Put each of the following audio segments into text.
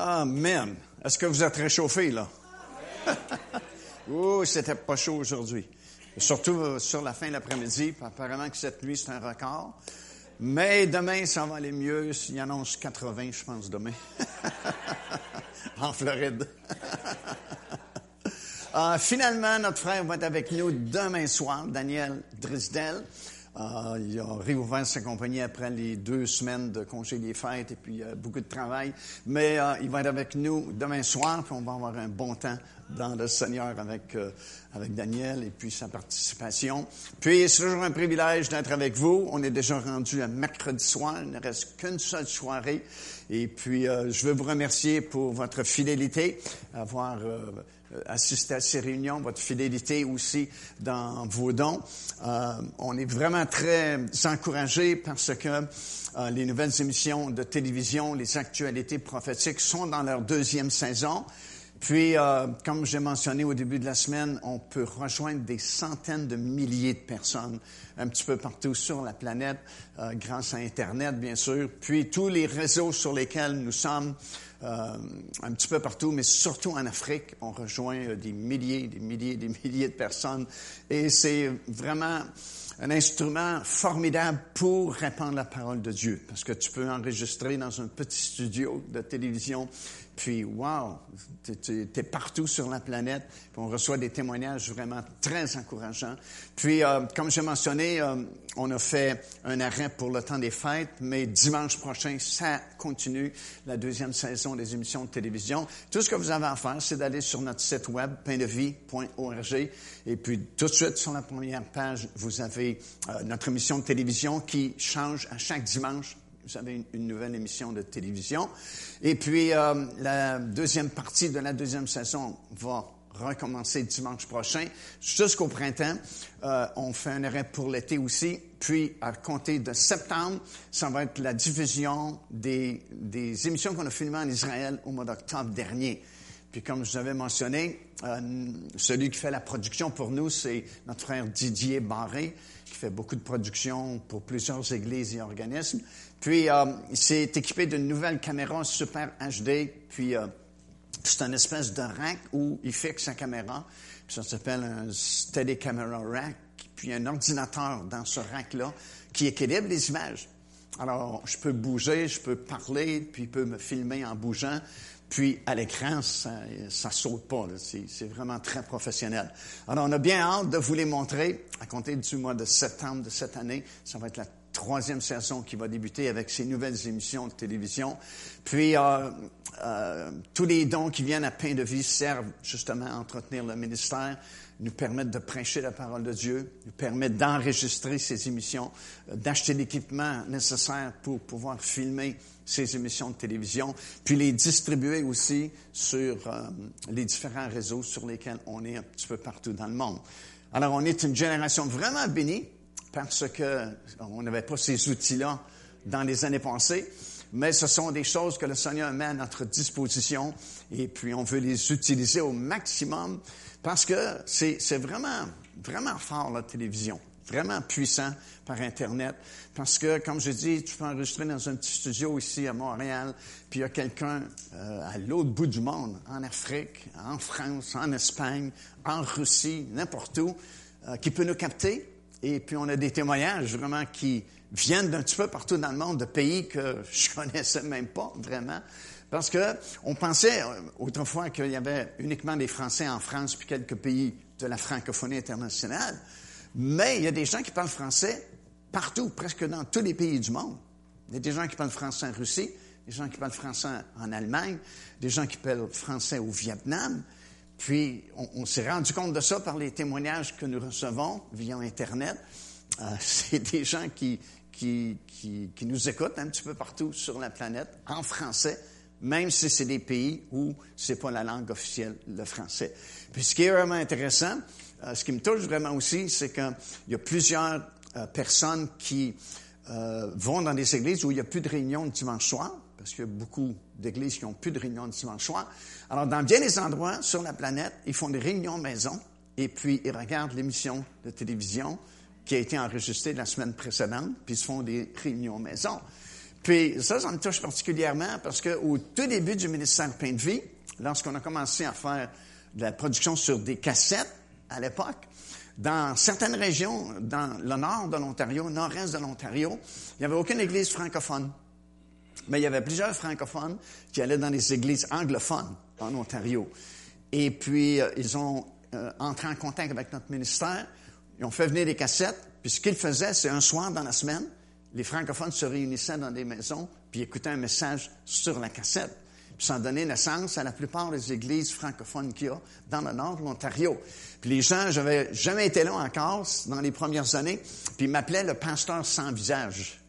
Amen. Est-ce que vous êtes réchauffés, là? oh, c'était pas chaud aujourd'hui. Surtout euh, sur la fin de l'après-midi. Apparemment que cette nuit, c'est un record. Mais demain, ça va aller mieux. Il annonce 80, je pense, demain. en Floride. Euh, finalement, notre frère va être avec nous demain soir, Daniel Drisdel. Euh, il a réouvert sa compagnie après les deux semaines de congé des fêtes et puis euh, beaucoup de travail. Mais euh, il va être avec nous demain soir, puis on va avoir un bon temps dans le Seigneur avec, avec Daniel et puis sa participation. Puis c'est toujours un privilège d'être avec vous. On est déjà rendu à mercredi soir. Il ne reste qu'une seule soirée. Et puis je veux vous remercier pour votre fidélité, avoir euh, assister à ces réunions, votre fidélité aussi dans vos dons. Euh, on est vraiment très encouragés parce que euh, les nouvelles émissions de télévision, les actualités prophétiques sont dans leur deuxième saison. Puis, comme j'ai mentionné au début de la semaine, on peut rejoindre des centaines de milliers de personnes un petit peu partout sur la planète, grâce à Internet, bien sûr. Puis, tous les réseaux sur lesquels nous sommes, euh, un petit peu partout, mais surtout en Afrique. On rejoint euh, des milliers, des milliers, des milliers de personnes. Et c'est vraiment un instrument formidable pour répandre la parole de Dieu. Parce que tu peux enregistrer dans un petit studio de télévision puis, wow, tu es, partout sur la planète. On reçoit des témoignages vraiment très encourageants. Puis, euh, comme j'ai mentionné, euh, on a fait un arrêt pour le temps des fêtes, mais dimanche prochain, ça continue la deuxième saison des émissions de télévision. Tout ce que vous avez à faire, c'est d'aller sur notre site web, paindevie.org. Et puis, tout de suite, sur la première page, vous avez euh, notre émission de télévision qui change à chaque dimanche vous avez une, nouvelle émission de télévision. Et puis, euh, la deuxième partie de la deuxième saison va recommencer dimanche prochain jusqu'au printemps. Euh, on fait un arrêt pour l'été aussi. Puis, à compter de septembre, ça va être la diffusion des, des émissions qu'on a filmées en Israël au mois d'octobre dernier. Puis, comme je vous avais mentionné, euh, celui qui fait la production pour nous, c'est notre frère Didier Barré, qui fait beaucoup de production pour plusieurs églises et organismes. Puis, euh, il s'est équipé d'une nouvelle caméra super HD. Puis, euh, c'est une espèce de rack où il fixe sa caméra. Ça s'appelle un Steady Camera Rack. Puis, un ordinateur dans ce rack-là qui équilibre les images. Alors, je peux bouger, je peux parler, puis il peut me filmer en bougeant. Puis à l'écran, ça, ça saute pas. C'est vraiment très professionnel. Alors, on a bien hâte de vous les montrer à compter du mois de septembre de cette année. Ça va être la troisième saison qui va débuter avec ces nouvelles émissions de télévision. Puis, euh, euh, tous les dons qui viennent à Pain de Vie servent justement à entretenir le ministère, nous permettent de prêcher la parole de Dieu, nous permettent d'enregistrer ces émissions, euh, d'acheter l'équipement nécessaire pour pouvoir filmer ces émissions de télévision, puis les distribuer aussi sur les différents réseaux sur lesquels on est un petit peu partout dans le monde. Alors, on est une génération vraiment bénie parce qu'on n'avait pas ces outils-là dans les années passées, mais ce sont des choses que le Seigneur met à notre disposition et puis on veut les utiliser au maximum parce que c'est vraiment, vraiment fort la télévision, vraiment puissant par Internet. Parce que, comme je dis, tu peux enregistrer dans un petit studio ici à Montréal, puis il y a quelqu'un euh, à l'autre bout du monde, en Afrique, en France, en Espagne, en Russie, n'importe où, euh, qui peut nous capter et puis, on a des témoignages vraiment qui viennent d'un petit peu partout dans le monde, de pays que je connaissais même pas vraiment. Parce que on pensait euh, autrefois qu'il y avait uniquement des Français en France puis quelques pays de la francophonie internationale. Mais il y a des gens qui parlent français partout, presque dans tous les pays du monde. Il y a des gens qui parlent français en Russie, des gens qui parlent français en Allemagne, des gens qui parlent français au Vietnam, puis, on, s'est rendu compte de ça par les témoignages que nous recevons via Internet. Euh, c'est des gens qui, qui, qui, qui, nous écoutent un petit peu partout sur la planète, en français, même si c'est des pays où c'est pas la langue officielle, le français. Puis, ce qui est vraiment intéressant, euh, ce qui me touche vraiment aussi, c'est qu'il y a plusieurs euh, personnes qui vont dans des églises où il n'y a plus de réunions le dimanche soir, parce qu'il y a beaucoup d'églises qui n'ont plus de réunions le dimanche soir. Alors, dans bien des endroits sur la planète, ils font des réunions maison et puis ils regardent l'émission de télévision qui a été enregistrée la semaine précédente, puis ils font des réunions maison. Puis ça, ça me touche particulièrement parce qu'au tout début du ministère Pain de Vie, lorsqu'on a commencé à faire de la production sur des cassettes à l'époque, dans certaines régions, dans le nord de l'Ontario, nord-est de l'Ontario, il n'y avait aucune église francophone. Mais il y avait plusieurs francophones qui allaient dans les églises anglophones en Ontario. Et puis, euh, ils ont euh, entré en contact avec notre ministère. Ils ont fait venir des cassettes. Puis ce qu'ils faisaient, c'est un soir dans la semaine, les francophones se réunissaient dans des maisons puis écoutaient un message sur la cassette. A donné naissance à la plupart des églises francophones qu'il y a dans le nord de l'Ontario. Puis les gens, j'avais jamais été là encore dans les premières années, puis ils m'appelaient le pasteur sans visage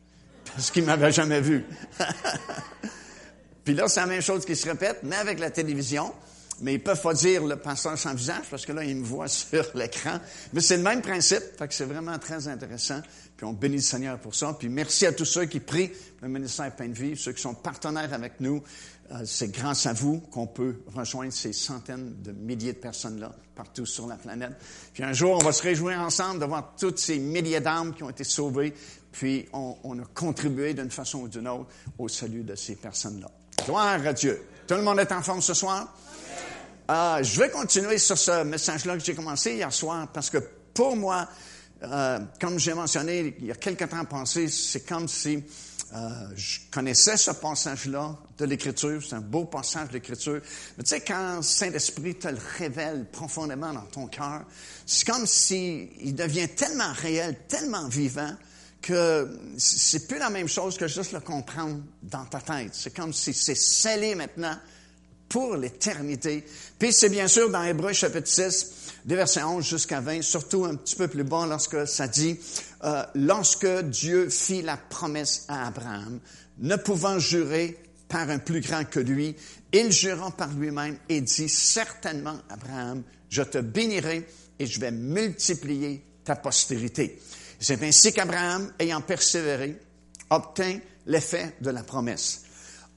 parce qu'ils m'avaient jamais vu. puis là, c'est la même chose qui se répète, mais avec la télévision. Mais ils peuvent pas dire le pasteur sans visage parce que là, ils me voient sur l'écran. Mais c'est le même principe. Fait que c'est vraiment très intéressant. Puis on bénit le Seigneur pour ça. Puis merci à tous ceux qui prient le ministère Pain de Vie, ceux qui sont partenaires avec nous. Euh, c'est grâce à vous qu'on peut rejoindre ces centaines de milliers de personnes-là partout sur la planète. Puis un jour, on va se réjouir ensemble de voir toutes ces milliers d'âmes qui ont été sauvées. Puis on, a contribué d'une façon ou d'une autre au salut de ces personnes-là. Gloire à Dieu. Tout le monde est en forme ce soir? Euh, je vais continuer sur ce message-là que j'ai commencé hier soir parce que pour moi, euh, comme j'ai mentionné il y a quelques temps passé, c'est comme si je connaissais ce passage-là de l'Écriture. C'est un beau passage de l'Écriture. Mais tu sais, quand Saint-Esprit te le révèle profondément dans ton cœur, c'est comme s'il il devient tellement réel, tellement vivant, que c'est plus la même chose que juste le comprendre dans ta tête. C'est comme si c'est scellé maintenant pour l'éternité. Puis c'est bien sûr dans Hébreu chapitre 6, des versets 11 jusqu'à 20, surtout un petit peu plus bas lorsque ça dit, euh, lorsque Dieu fit la promesse à Abraham, ne pouvant jurer par un plus grand que lui, il jura par lui-même et dit, certainement Abraham, je te bénirai et je vais multiplier ta postérité. C'est ainsi qu'Abraham, ayant persévéré, obtint l'effet de la promesse.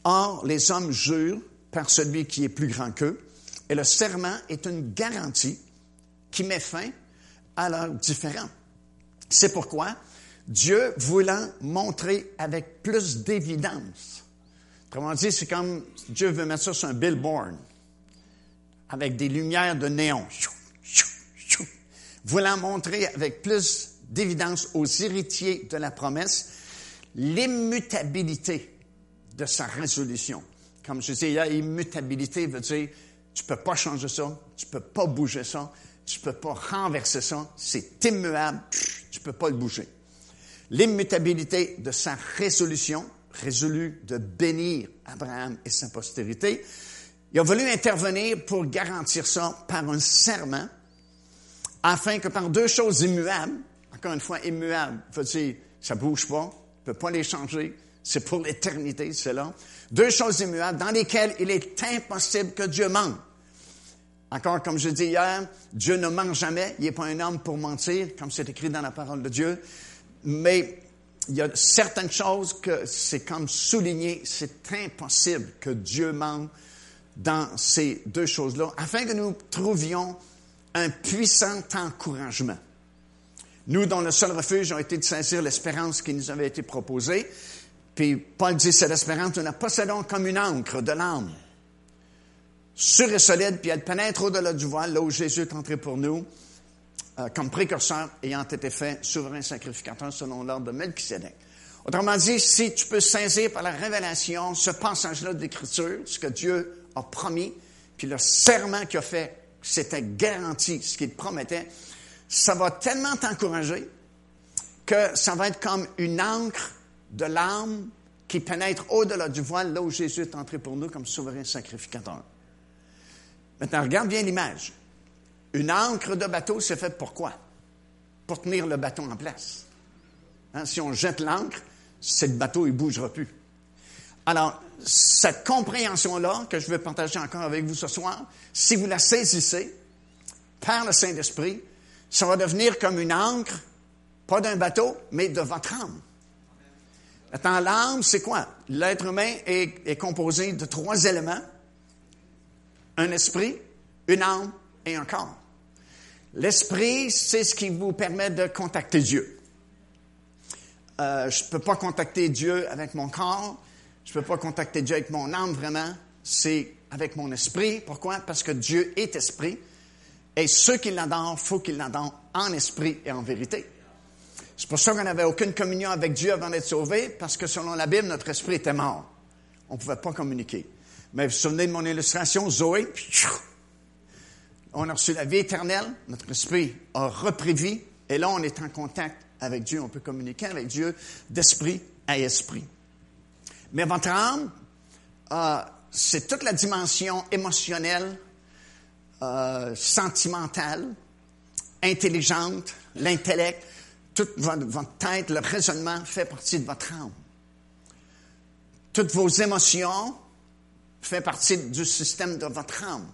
Or, les hommes jurent par celui qui est plus grand qu'eux. Et le serment est une garantie qui met fin à leur différend. C'est pourquoi Dieu voulant montrer avec plus d'évidence. Autrement dit, c'est comme Dieu veut mettre ça sur un billboard avec des lumières de néon. Voulant montrer avec plus d'évidence aux héritiers de la promesse l'immutabilité de sa résolution. Comme je disais, a immutabilité veut dire tu peux pas changer ça, tu peux pas bouger ça, tu peux pas renverser ça, c'est immuable, tu peux pas le bouger. L'immutabilité de sa résolution, résolu de bénir Abraham et sa postérité, il a voulu intervenir pour garantir ça par un serment, afin que par deux choses immuables, encore une fois, immuable, veut dire, ça bouge pas, ne peut pas les changer, c'est pour l'éternité, c'est là. Deux choses immuables dans lesquelles il est impossible que Dieu mente. Encore, comme je dis hier, Dieu ne ment jamais. Il n'est pas un homme pour mentir, comme c'est écrit dans la parole de Dieu. Mais il y a certaines choses que c'est comme souligné, c'est impossible que Dieu mente dans ces deux choses-là, afin que nous trouvions un puissant encouragement. Nous, dont le seul refuge a été de saisir l'espérance qui nous avait été proposée, puis Paul dit, c'est l'espérance, nous la possédons comme une encre de l'âme, sûre et solide, puis elle pénètre au-delà du voile, là où Jésus est entré pour nous, euh, comme précurseur, ayant été fait souverain sacrificateur selon l'ordre de Melchizedek. Autrement dit, si tu peux saisir par la révélation ce passage-là de l'Écriture, ce que Dieu a promis, puis le serment qu'il a fait, c'était garanti, ce qu'il promettait, ça va tellement t'encourager que ça va être comme une encre de l'âme qui pénètre au-delà du voile, là où Jésus est entré pour nous comme souverain sacrificateur. Maintenant, regarde bien l'image. Une ancre de bateau, c'est fait pour quoi? Pour tenir le bateau en place. Hein, si on jette l'ancre, c'est bateau, il ne bougera plus. Alors, cette compréhension-là, que je vais partager encore avec vous ce soir, si vous la saisissez par le Saint-Esprit, ça va devenir comme une ancre, pas d'un bateau, mais de votre âme. Maintenant, l'âme, c'est quoi? L'être humain est, composé de trois éléments. Un esprit, une âme et un corps. L'esprit, c'est ce qui vous permet de contacter Dieu. Euh, je ne peux pas contacter Dieu avec mon corps. Je ne peux pas contacter Dieu avec mon âme vraiment. C'est avec mon esprit. Pourquoi? Parce que Dieu est esprit. Et ceux qui l'adorent, faut qu'ils l'adorent en esprit et en vérité. C'est pour ça qu'on n'avait aucune communion avec Dieu avant d'être sauvé, parce que selon la Bible, notre esprit était mort. On ne pouvait pas communiquer. Mais vous vous souvenez de mon illustration, Zoé? On a reçu la vie éternelle, notre esprit a repris vie, et là, on est en contact avec Dieu. On peut communiquer avec Dieu d'esprit à esprit. Mais votre âme, euh, c'est toute la dimension émotionnelle, euh, sentimentale, intelligente, l'intellect, toute votre, tête, le raisonnement fait partie de votre âme. Toutes vos émotions font partie du système de votre âme.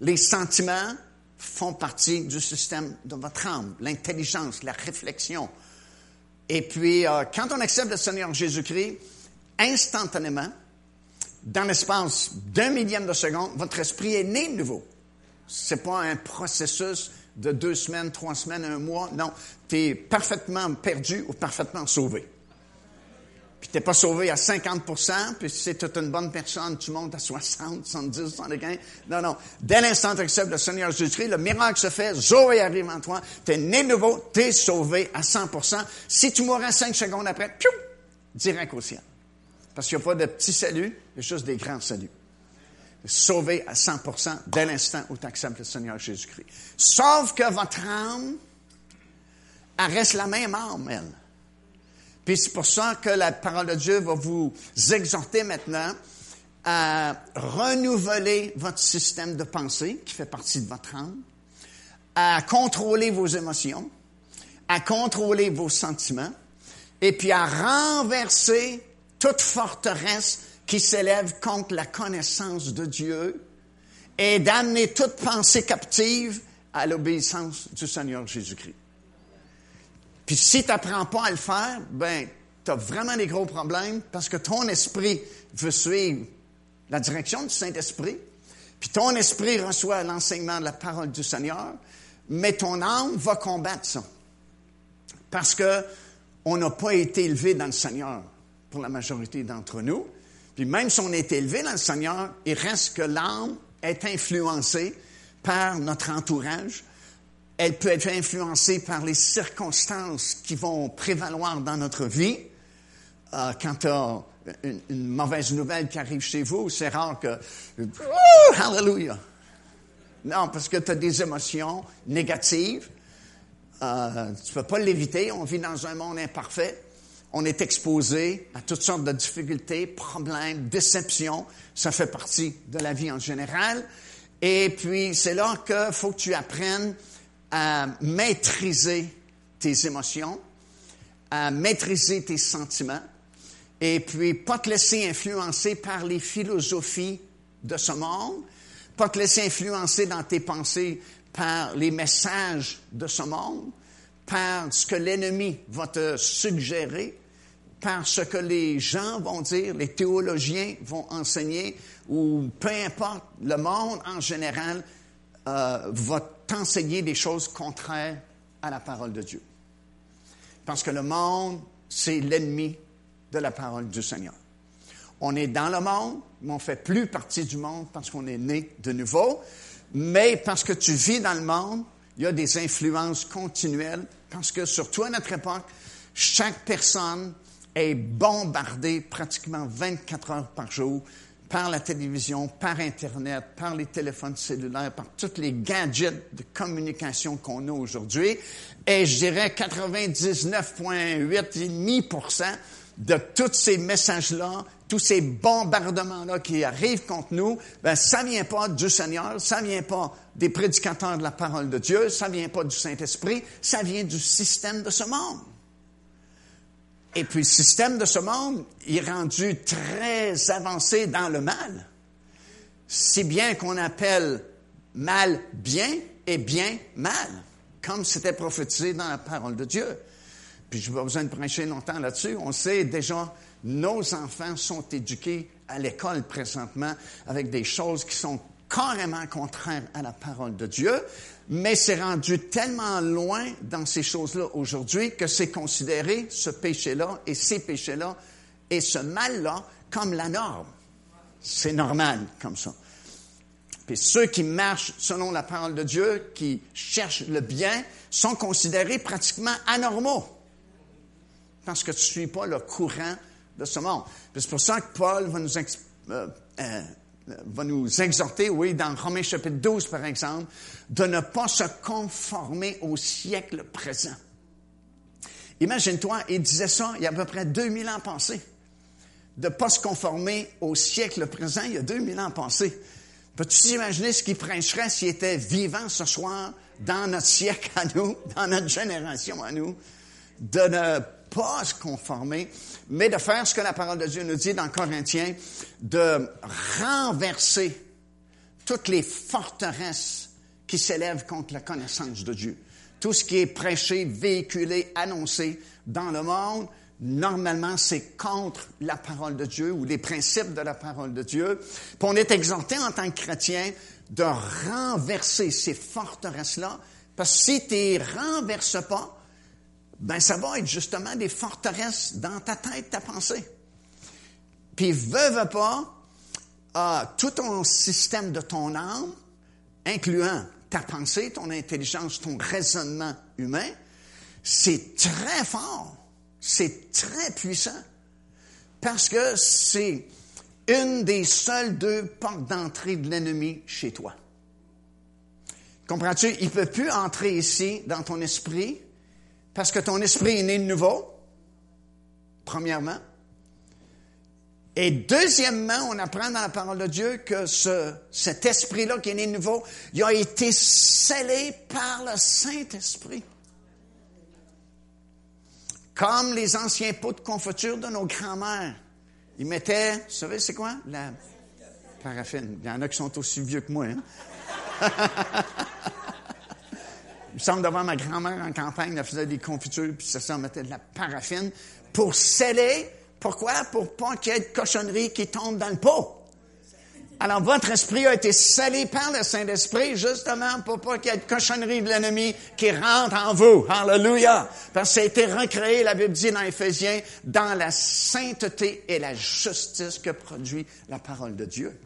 Les sentiments font partie du système de votre âme, l'intelligence, la réflexion. Et puis, euh, quand on accepte le Seigneur Jésus-Christ, instantanément, dans l'espace d'un millième de seconde, votre esprit est né de nouveau. C'est pas un processus de deux semaines, trois semaines, un mois. Non, tu es parfaitement perdu ou parfaitement sauvé. Puis t'es pas sauvé à 50% puis si c'est toute une bonne personne, tu montes à 60, 70, 75. Non, non. Dès l'instant tu acceptes le Seigneur Jésus-Christ, le miracle se fait, Zoé arrive en toi, tu es né nouveau, tu es sauvé à 100% Si tu mourrais cinq secondes après, piou, direct au ciel. Parce qu'il n'y a pas de petits saluts, il y a juste des grands saluts. Sauvé à 100% dès l'instant où tu acceptes le Seigneur Jésus-Christ. Sauf que votre âme, elle reste la même âme, elle. Puis c'est pour ça que la parole de Dieu va vous exhorter maintenant à renouveler votre système de pensée qui fait partie de votre âme, à contrôler vos émotions, à contrôler vos sentiments, et puis à renverser toute forteresse qui s'élève contre la connaissance de Dieu et d'amener toute pensée captive à l'obéissance du Seigneur Jésus-Christ. Puis si tu n'apprends pas à le faire, ben, tu as vraiment des gros problèmes parce que ton esprit veut suivre la direction du Saint-Esprit, puis ton esprit reçoit l'enseignement de la parole du Seigneur, mais ton âme va combattre ça. Parce que on n'a pas été élevé dans le Seigneur pour la majorité d'entre nous. Puis même si on est élevé dans le Seigneur, il reste que l'âme est influencée par notre entourage, elle peut être influencée par les circonstances qui vont prévaloir dans notre vie. Euh, quand tu as une, mauvaise nouvelle qui arrive chez vous, c'est rare que oh, Hallelujah! Non, parce que tu as des émotions négatives. Euh, tu ne peux pas l'éviter. On vit dans un monde imparfait. On est exposé à toutes sortes de difficultés, problèmes, déceptions. Ça fait partie de la vie en général. Et puis, c'est là qu'il faut que tu apprennes à maîtriser tes émotions, à maîtriser tes sentiments, et puis pas te laisser influencer par les philosophies de ce monde, pas te laisser influencer dans tes pensées par les messages de ce monde, par ce que l'ennemi va te suggérer, par ce que les gens vont dire, les théologiens vont enseigner, ou peu importe, le monde en général euh, va t'enseigner des choses contraires à la parole de Dieu. Parce que le monde, c'est l'ennemi de la parole du Seigneur. On est dans le monde, mais on fait plus partie du monde parce qu'on est né de nouveau. Mais parce que tu vis dans le monde, il y a des influences continuelles. Parce que surtout à notre époque, chaque personne est bombardée pratiquement 24 heures par jour par la télévision, par Internet, par les téléphones cellulaires, par tous les gadgets de communication qu'on a aujourd'hui. Et je dirais 99,8,5% de tous ces messages-là, tous ces bombardements-là qui arrivent contre nous, ben, ça vient pas du Seigneur, ça vient pas des prédicateurs de la parole de Dieu, ça vient pas du Saint-Esprit, ça vient du système de ce monde. Et puis le système de ce monde est rendu très avancé dans le mal. Si bien qu'on appelle mal bien et bien mal, comme c'était prophétisé dans la parole de Dieu. Puis je n'ai pas besoin de prêcher longtemps là-dessus. On sait déjà, nos enfants sont éduqués à l'école présentement avec des choses qui sont carrément contraire à la parole de Dieu, mais c'est rendu tellement loin dans ces choses-là aujourd'hui que c'est considéré ce péché-là et ces péchés-là et ce mal-là comme la norme. C'est normal comme ça. Puis ceux qui marchent selon la parole de Dieu, qui cherchent le bien, sont considérés pratiquement anormaux. Parce que tu ne suis pas le courant de ce monde. C'est pour ça que Paul va nous, euh, euh, va nous exhorter, oui, dans Romains chapitre 12, par exemple, de ne pas se conformer au siècle présent. Imagine-toi, il disait ça il y a à peu près 2000 ans passés. De ne pas se conformer au siècle présent, il y a 2000 ans passés. Peux-tu imaginer ce qu'il prêcherait s'il était vivant ce soir dans notre siècle à nous, dans notre génération à nous, de ne pas se conformer, mais de faire ce que la parole de Dieu nous dit dans Corinthiens, de renverser toutes les forteresses qui s'élèvent contre la connaissance de Dieu. Tout ce qui est prêché, véhiculé, annoncé dans le monde, normalement, c'est contre la parole de Dieu ou les principes de la parole de Dieu. Puis on est exhorté en tant que chrétien de renverser ces forteresses-là, parce que si tu ne renverses pas, ben ça va être justement des forteresses dans ta tête, ta pensée. Puis veux pas, euh, tout ton système de ton âme, incluant ta pensée, ton intelligence, ton raisonnement humain, c'est très fort, c'est très puissant, parce que c'est une des seules deux portes d'entrée de l'ennemi chez toi. Comprends-tu? Il ne peut plus entrer ici dans ton esprit parce que ton esprit est né de nouveau, premièrement. Et deuxièmement, on apprend dans la parole de Dieu que ce, cet esprit-là qui est né nouveau, il a été scellé par le Saint-Esprit. Comme les anciens pots de confiture de nos grands-mères. Ils mettaient, vous savez, c'est quoi? La paraffine. Il y en a qui sont aussi vieux que moi. Hein? Il me semble devant ma grand-mère en campagne, elle faisait des confitures, puis ça, ça mettait de la paraffine pour sceller. Pourquoi? Pour pas qu'il y ait de cochonnerie qui tombe dans le pot. Alors, votre esprit a été scellé par le Saint-Esprit, justement, pour pas qu'il y ait de cochonnerie de l'ennemi qui rentre en vous. Hallelujah! Parce que ça a été recréé, la Bible dit dans Éphésiens, dans la sainteté et la justice que produit la parole de Dieu.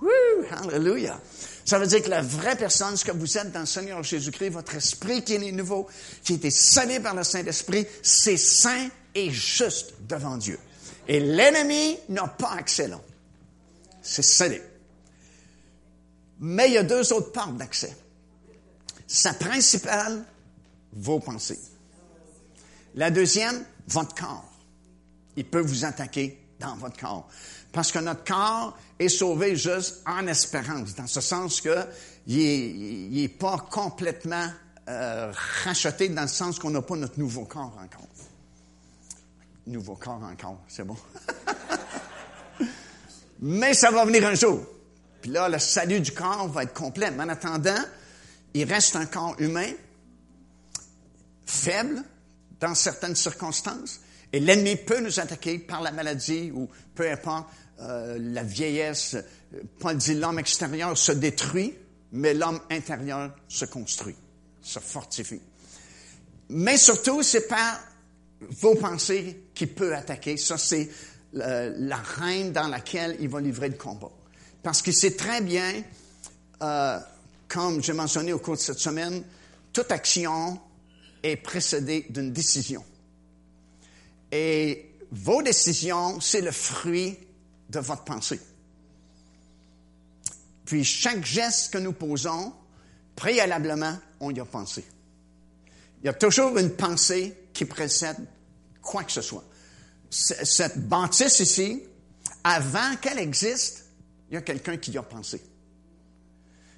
Woo! Hallelujah! Ça veut dire que la vraie personne, ce que vous êtes dans le Seigneur Jésus-Christ, votre esprit qui est né nouveau, qui a été scellé par le Saint-Esprit, c'est saint et juste devant Dieu. Et l'ennemi n'a pas accès là. C'est scellé. Mais il y a deux autres portes d'accès. Sa principale, vos pensées. La deuxième, votre corps. Il peut vous attaquer dans votre corps. Parce que notre corps est sauvé juste en espérance, dans ce sens que il n'est pas complètement euh, racheté dans le sens qu'on n'a pas notre nouveau corps encore. Nouveau corps encore, c'est bon. Mais ça va venir un jour. Puis là, le salut du corps va être complet. Mais en attendant, il reste un corps humain, faible dans certaines circonstances, et l'ennemi peut nous attaquer par la maladie ou peu importe, euh, la vieillesse. Paul dit l'homme extérieur se détruit, mais l'homme intérieur se construit, se fortifie. Mais surtout, c'est par vos pensées qu'il peut attaquer. Ça, c'est la reine dans laquelle il va livrer le combat. Parce qu'il sait très bien, euh, comme j'ai mentionné au cours de cette semaine, toute action est précédée d'une décision. Et vos décisions, c'est le fruit de votre pensée. Puis chaque geste que nous posons, préalablement, on y a pensé. Il y a toujours une pensée qui précède quoi que ce soit. Cette bâtisse ici, avant qu'elle existe, il y a quelqu'un qui y a pensé.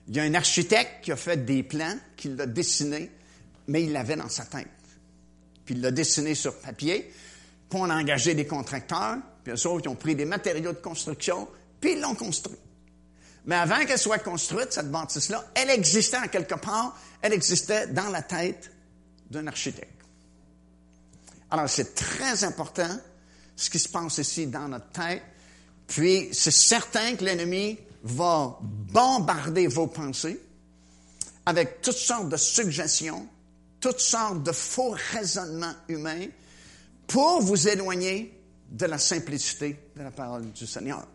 Il y a un architecte qui a fait des plans, qui l'a dessiné, mais il l'avait dans sa tête. Puis il l'a dessiné sur papier, puis on a engagé des contracteurs, puis eux autres, ils ont pris des matériaux de construction, puis ils l'ont construit. Mais avant qu'elle soit construite, cette bâtisse-là, elle existait en quelque part, elle existait dans la tête d'un architecte. Alors, c'est très important ce qui se passe ici dans notre tête. Puis, c'est certain que l'ennemi va bombarder vos pensées avec toutes sortes de suggestions, toutes sortes de faux raisonnements humains pour vous éloigner de la simplicité de la parole du Seigneur.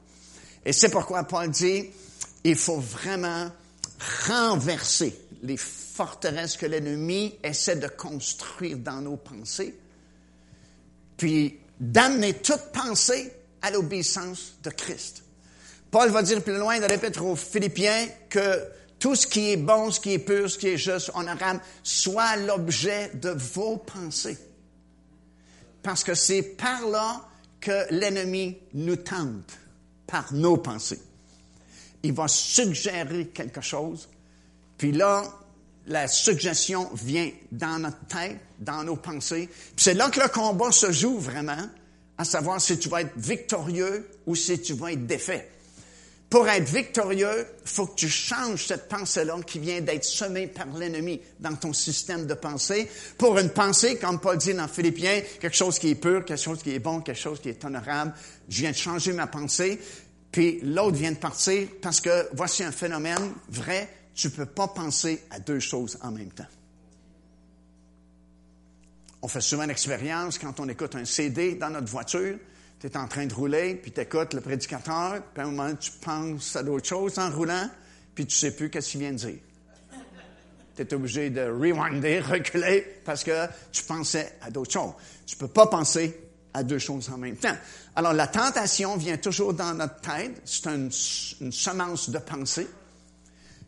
Et c'est pourquoi Paul dit, il faut vraiment renverser les forteresses que l'ennemi essaie de construire dans nos pensées, puis d'amener toute pensée à l'obéissance de Christ. Paul va dire plus loin dans l'Épître aux Philippiens que tout ce qui est bon, ce qui est pur, ce qui est juste, honorable, soit l'objet de vos pensées. Parce que c'est par là que l'ennemi nous tente, par nos pensées. Il va suggérer quelque chose, puis là, la suggestion vient dans notre tête, dans nos pensées. Puis c'est là que le combat se joue vraiment, à savoir si tu vas être victorieux ou si tu vas être défait. Pour être victorieux, faut que tu changes cette pensée-là qui vient d'être semée par l'ennemi dans ton système de pensée pour une pensée, comme Paul dit dans Philippiens, quelque chose qui est pur, quelque chose qui est bon, quelque chose qui est honorable. Je viens de changer ma pensée, puis l'autre vient de partir parce que voici un phénomène vrai, tu ne peux pas penser à deux choses en même temps. On fait souvent l'expérience quand on écoute un CD dans notre voiture, tu es en train de rouler, puis tu écoutes le prédicateur, puis à un moment, tu penses à d'autres choses en roulant, puis tu sais plus qu'est-ce qu'il vient de dire. Tu es obligé de rewinder, reculer, parce que tu pensais à d'autres choses. Tu peux pas penser à deux choses en même temps. Alors, la tentation vient toujours dans notre tête. C'est une semence de pensée.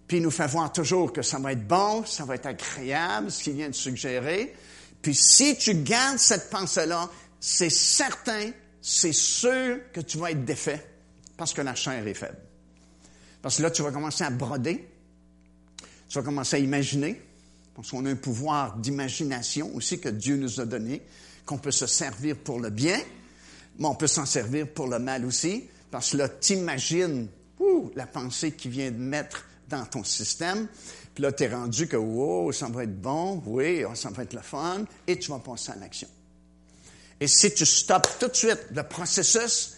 Puis il nous fait voir toujours que ça va être bon, ça va être agréable, ce qu'il vient de suggérer. Puis si tu gardes cette pensée-là, c'est certain c'est sûr que tu vas être défait parce que la chair est faible. Parce que là, tu vas commencer à broder, tu vas commencer à imaginer, parce qu'on a un pouvoir d'imagination aussi que Dieu nous a donné, qu'on peut se servir pour le bien, mais on peut s'en servir pour le mal aussi, parce que là, tu imagines la pensée qui vient de mettre dans ton système, puis là, tu es rendu que, wow, ça va être bon, oui, ça va être le fun, et tu vas passer à l'action. Et si tu stoppes tout de suite le processus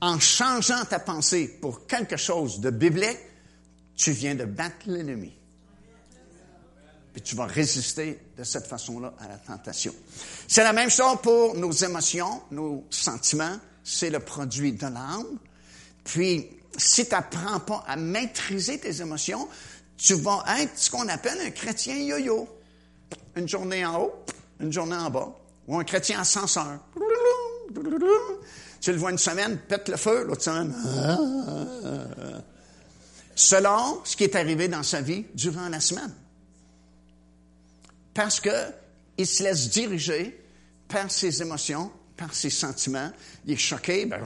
en changeant ta pensée pour quelque chose de biblique, tu viens de battre l'ennemi. Puis tu vas résister de cette façon-là à la tentation. C'est la même chose pour nos émotions, nos sentiments. C'est le produit de l'âme. Puis, si tu n'apprends pas à maîtriser tes émotions, tu vas être ce qu'on appelle un chrétien yo-yo. Une journée en haut, une journée en bas. Ou un chrétien ascenseur. Tu le vois une semaine, pète le feu, l'autre semaine. Selon ce qui est arrivé dans sa vie durant la semaine. Parce que il se laisse diriger par ses émotions, par ses sentiments. Il est choqué, ben,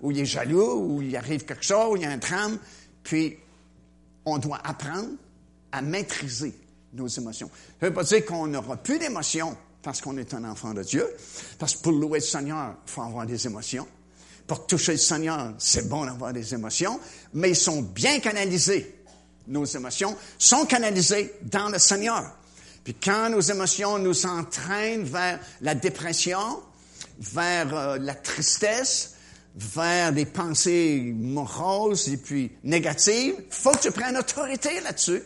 ou il est jaloux, ou il arrive quelque chose, ou il y a un drame. Puis, on doit apprendre à maîtriser nos émotions. Ça ne veut pas dire qu'on n'aura plus d'émotions parce qu'on est un enfant de Dieu. Parce que pour louer le Seigneur, il faut avoir des émotions. Pour toucher le Seigneur, c'est bon d'avoir des émotions, mais ils sont bien canalisés. Nos émotions sont canalisées dans le Seigneur. Puis quand nos émotions nous entraînent vers la dépression, vers euh, la tristesse, vers des pensées moroses et puis négatives, faut que tu prennes autorité là-dessus.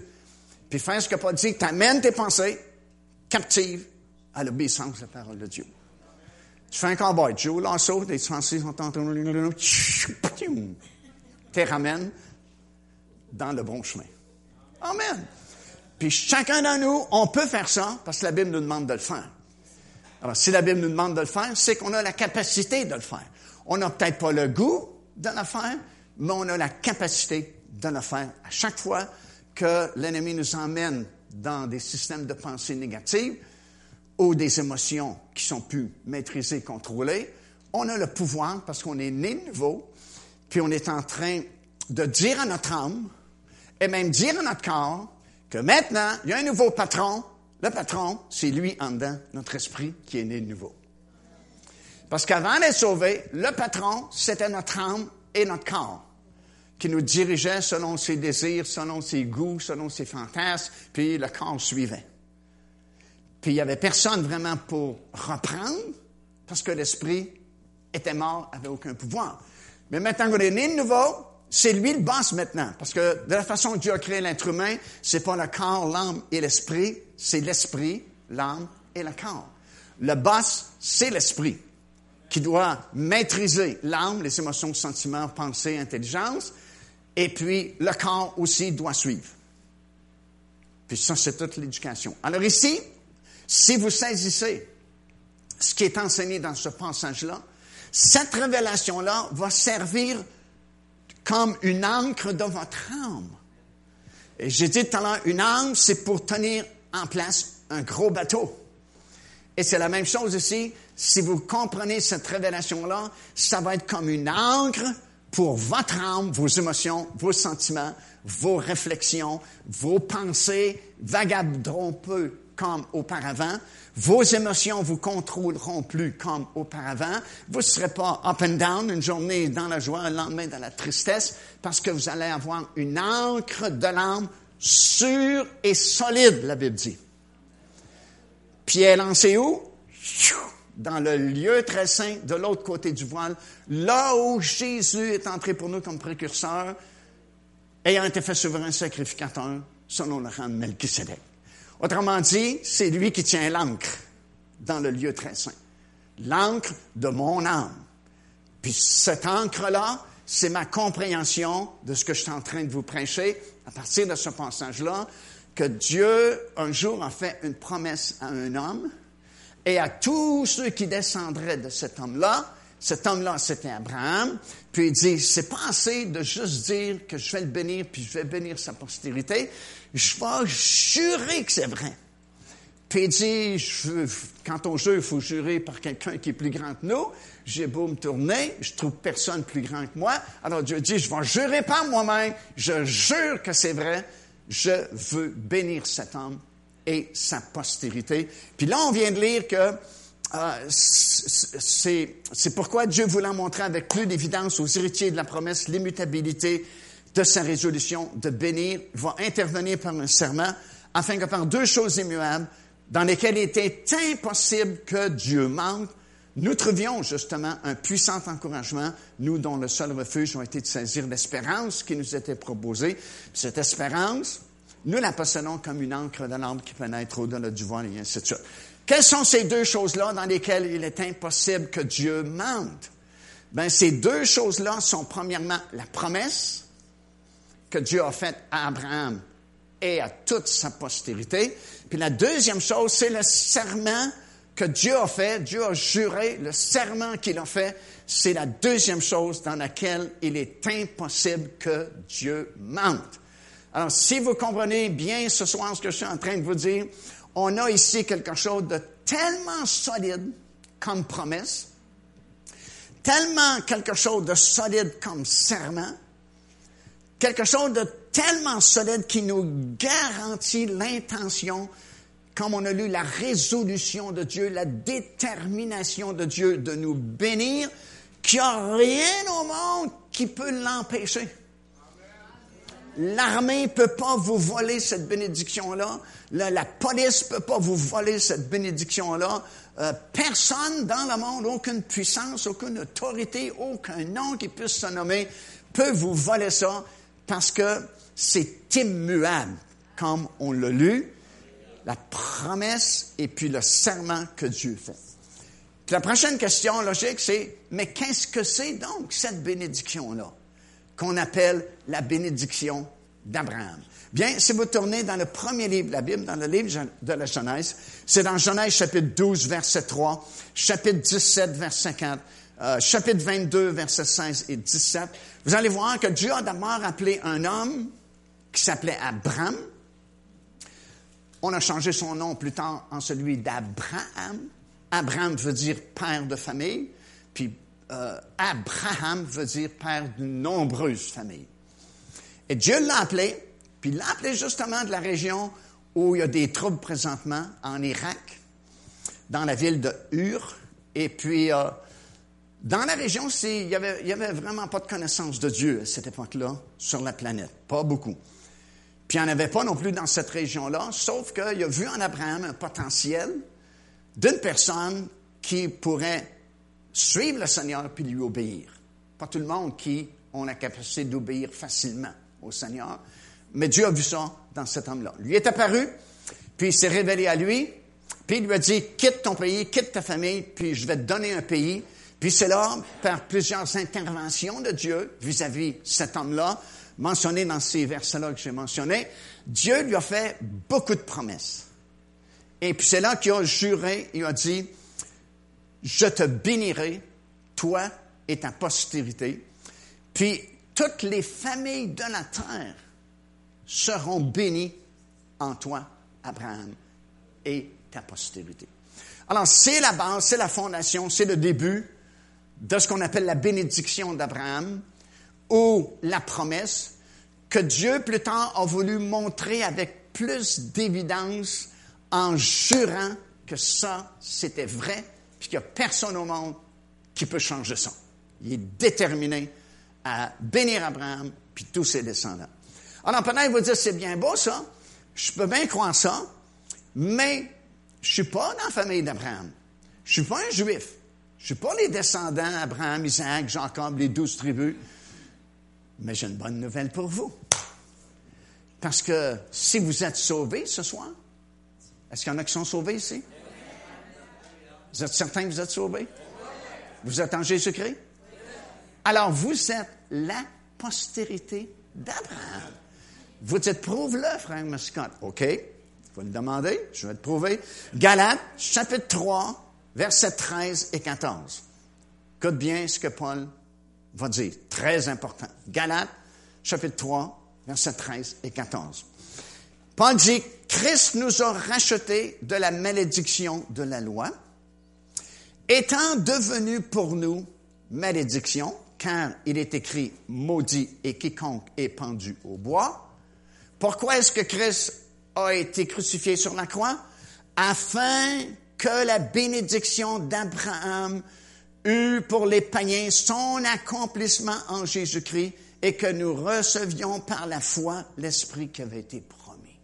Puis faire ce que Paul dit, t'amènes tes pensées captives à l'obéissance de la parole de Dieu. Tu fais un cowboy, joues l'assaut, les Français sont en train. Tu ramènes dans le bon chemin. Amen. Puis chacun d'entre nous, on peut faire ça parce que la Bible nous demande de le faire. Alors, si la Bible nous demande de le faire, c'est qu'on a la capacité de le faire. On n'a peut-être pas le goût de le faire, mais on a la capacité de le faire à chaque fois que l'ennemi nous emmène dans des systèmes de pensée négatives ou des émotions qui sont plus maîtrisées, contrôlées, on a le pouvoir parce qu'on est né de nouveau, puis on est en train de dire à notre âme, et même dire à notre corps, que maintenant, il y a un nouveau patron. Le patron, c'est lui en dedans, notre esprit, qui est né de nouveau. Parce qu'avant d'être sauvé, le patron, c'était notre âme et notre corps, qui nous dirigeait selon ses désirs, selon ses goûts, selon ses fantasmes, puis le corps suivait. Puis il n'y avait personne vraiment pour reprendre parce que l'esprit était mort, avait aucun pouvoir. Mais maintenant qu'on est né de nouveau, c'est lui le boss maintenant. Parce que de la façon que Dieu a créé l'être humain, c'est pas le corps, l'âme et l'esprit, c'est l'esprit, l'âme et le corps. Le boss, c'est l'esprit qui doit maîtriser l'âme, les émotions, sentiments, pensées, intelligence, et puis le corps aussi doit suivre. Puis ça, c'est toute l'éducation. Alors ici, si vous saisissez ce qui est enseigné dans ce passage-là, cette révélation-là va servir comme une encre de votre âme. Et j'ai dit tout à l'heure, une âme, c'est pour tenir en place un gros bateau. Et c'est la même chose ici. Si vous comprenez cette révélation-là, ça va être comme une encre pour votre âme, vos émotions, vos sentiments, vos réflexions, vos pensées vagabonderont peu comme auparavant. Vos émotions vous contrôleront plus comme auparavant. Vous ne serez pas up and down une journée dans la joie, un lendemain dans la tristesse, parce que vous allez avoir une encre de l'âme sûre et solide, la Bible dit. Puis elle où? Dans le lieu très saint, de l'autre côté du voile, là où Jésus est entré pour nous comme précurseur, ayant été fait souverain sacrificateur selon le rang de Melchizedek. Autrement dit, c'est lui qui tient l'encre dans le lieu très saint. L'encre de mon âme. Puis cette encre-là, c'est ma compréhension de ce que je suis en train de vous prêcher à partir de ce passage-là, que Dieu, un jour, a fait une promesse à un homme et à tous ceux qui descendraient de cet homme-là. Cet homme-là, c'était Abraham. Puis il dit, c'est pas assez de juste dire que je vais le bénir, puis je vais bénir sa postérité je vais jurer que c'est vrai. Puis il dit, quand on jure, il faut jurer par quelqu'un qui est plus grand que nous. J'ai beau me tourner, je trouve personne plus grand que moi. Alors Dieu dit, je vais jurer par moi-même, je jure que c'est vrai, je veux bénir cet homme et sa postérité. Puis là, on vient de lire que euh, c'est pourquoi Dieu voulait montrer avec plus d'évidence aux héritiers de la promesse l'immutabilité de sa résolution de bénir, va intervenir par un serment, afin que par deux choses immuables, dans lesquelles il était impossible que Dieu mente, nous trouvions justement un puissant encouragement, nous dont le seul refuge a été de saisir l'espérance qui nous était proposée. Cette espérance, nous la possédons comme une encre de l'âme qui pénètre au-delà du voile et ainsi de suite. Quelles sont ces deux choses-là dans lesquelles il est impossible que Dieu mente? Ben, ces deux choses-là sont premièrement la promesse que Dieu a fait à Abraham et à toute sa postérité. Puis la deuxième chose, c'est le serment que Dieu a fait. Dieu a juré, le serment qu'il a fait, c'est la deuxième chose dans laquelle il est impossible que Dieu mente. Alors, si vous comprenez bien ce soir ce que je suis en train de vous dire, on a ici quelque chose de tellement solide comme promesse, tellement quelque chose de solide comme serment, quelque chose de tellement solide qui nous garantit l'intention, comme on a lu la résolution de Dieu, la détermination de Dieu de nous bénir, qu'il n'y a rien au monde qui peut l'empêcher. L'armée ne peut pas vous voler cette bénédiction-là. La, police ne peut pas vous voler cette bénédiction-là. Euh, personne dans le monde, aucune puissance, aucune autorité, aucun nom qui puisse se nommer, peut vous voler ça parce que c'est immuable, comme on l'a lu, la promesse et puis le serment que Dieu fait. la prochaine question logique, c'est, mais qu'est-ce que c'est donc cette bénédiction-là, qu'on appelle la bénédiction d'Abraham? Bien, si vous tournez dans le premier livre de la Bible, dans le livre de la Genèse, c'est dans Genèse chapitre 12, verset 3, chapitre 17, verset 4, euh, chapitre 22, verset 16 et 17, vous allez voir que Dieu a d'abord appelé un homme qui s'appelait Abraham. On a changé son nom plus tard en celui d'Abraham. Abraham veut dire père de famille, puis euh, Abraham veut dire père d'une nombreuse famille. Et Dieu l'a appelé, puis il l'a appelé justement de la région où il y a des troubles présentement, en Irak, dans la ville de Ur. Et puis, euh, dans la région, il n'y avait, avait vraiment pas de connaissance de Dieu à cette époque-là sur la planète. Pas beaucoup. Puis il n'y en avait pas non plus dans cette région-là, sauf qu'il a vu en Abraham un potentiel d'une personne qui pourrait suivre le Seigneur puis lui obéir. Pas tout le monde qui ont la capacité d'obéir facilement au Seigneur. Mais Dieu a vu ça dans cet homme-là. Lui est apparu, puis il s'est révélé à lui, puis il lui a dit, quitte ton pays, quitte ta famille, puis je vais te donner un pays. Puis c'est là, par plusieurs interventions de Dieu vis-à-vis cet homme-là, mentionné dans ces versets-là que j'ai mentionnés, Dieu lui a fait beaucoup de promesses. Et puis c'est là qu'il a juré, il a dit, je te bénirai, toi et ta postérité. Puis toutes les familles de la terre seront bénies en toi, Abraham, et ta postérité. Alors, c'est la base, c'est la fondation, c'est le début de ce qu'on appelle la bénédiction d'Abraham ou la promesse que Dieu plus tard a voulu montrer avec plus d'évidence en jurant que ça, c'était vrai, puis qu'il n'y a personne au monde qui peut changer ça. Il est déterminé à bénir Abraham, puis tous ses descendants. Alors, peut-être vous dire, c'est bien beau ça, je peux bien croire ça, mais je suis pas dans la famille d'Abraham. Je suis pas un juif. Je suis pas les descendants Abraham, Isaac, Jacob, les douze tribus. Mais j'ai une bonne nouvelle pour vous. Parce que si vous êtes sauvés ce soir, est-ce qu'il y en a qui sont sauvés ici? Vous êtes certains que vous êtes sauvés? Vous êtes en Jésus-Christ? Alors vous êtes la postérité d'Abraham. Vous dites, prouve-le, frère Mascotte. OK. Vous le demander, je vais te prouver. Galates, chapitre 3, versets 13 et 14. Écoute bien ce que Paul va dire. Très important. Galates, chapitre 3, versets 13 et 14. Paul dit, Christ nous a rachetés de la malédiction de la loi, étant devenu pour nous malédiction, car il est écrit maudit et quiconque est pendu au bois. Pourquoi est-ce que Christ a été crucifié sur la croix? Afin que la bénédiction d'Abraham eût pour les païens son accomplissement en Jésus-Christ et que nous recevions par la foi l'Esprit qui avait été promis.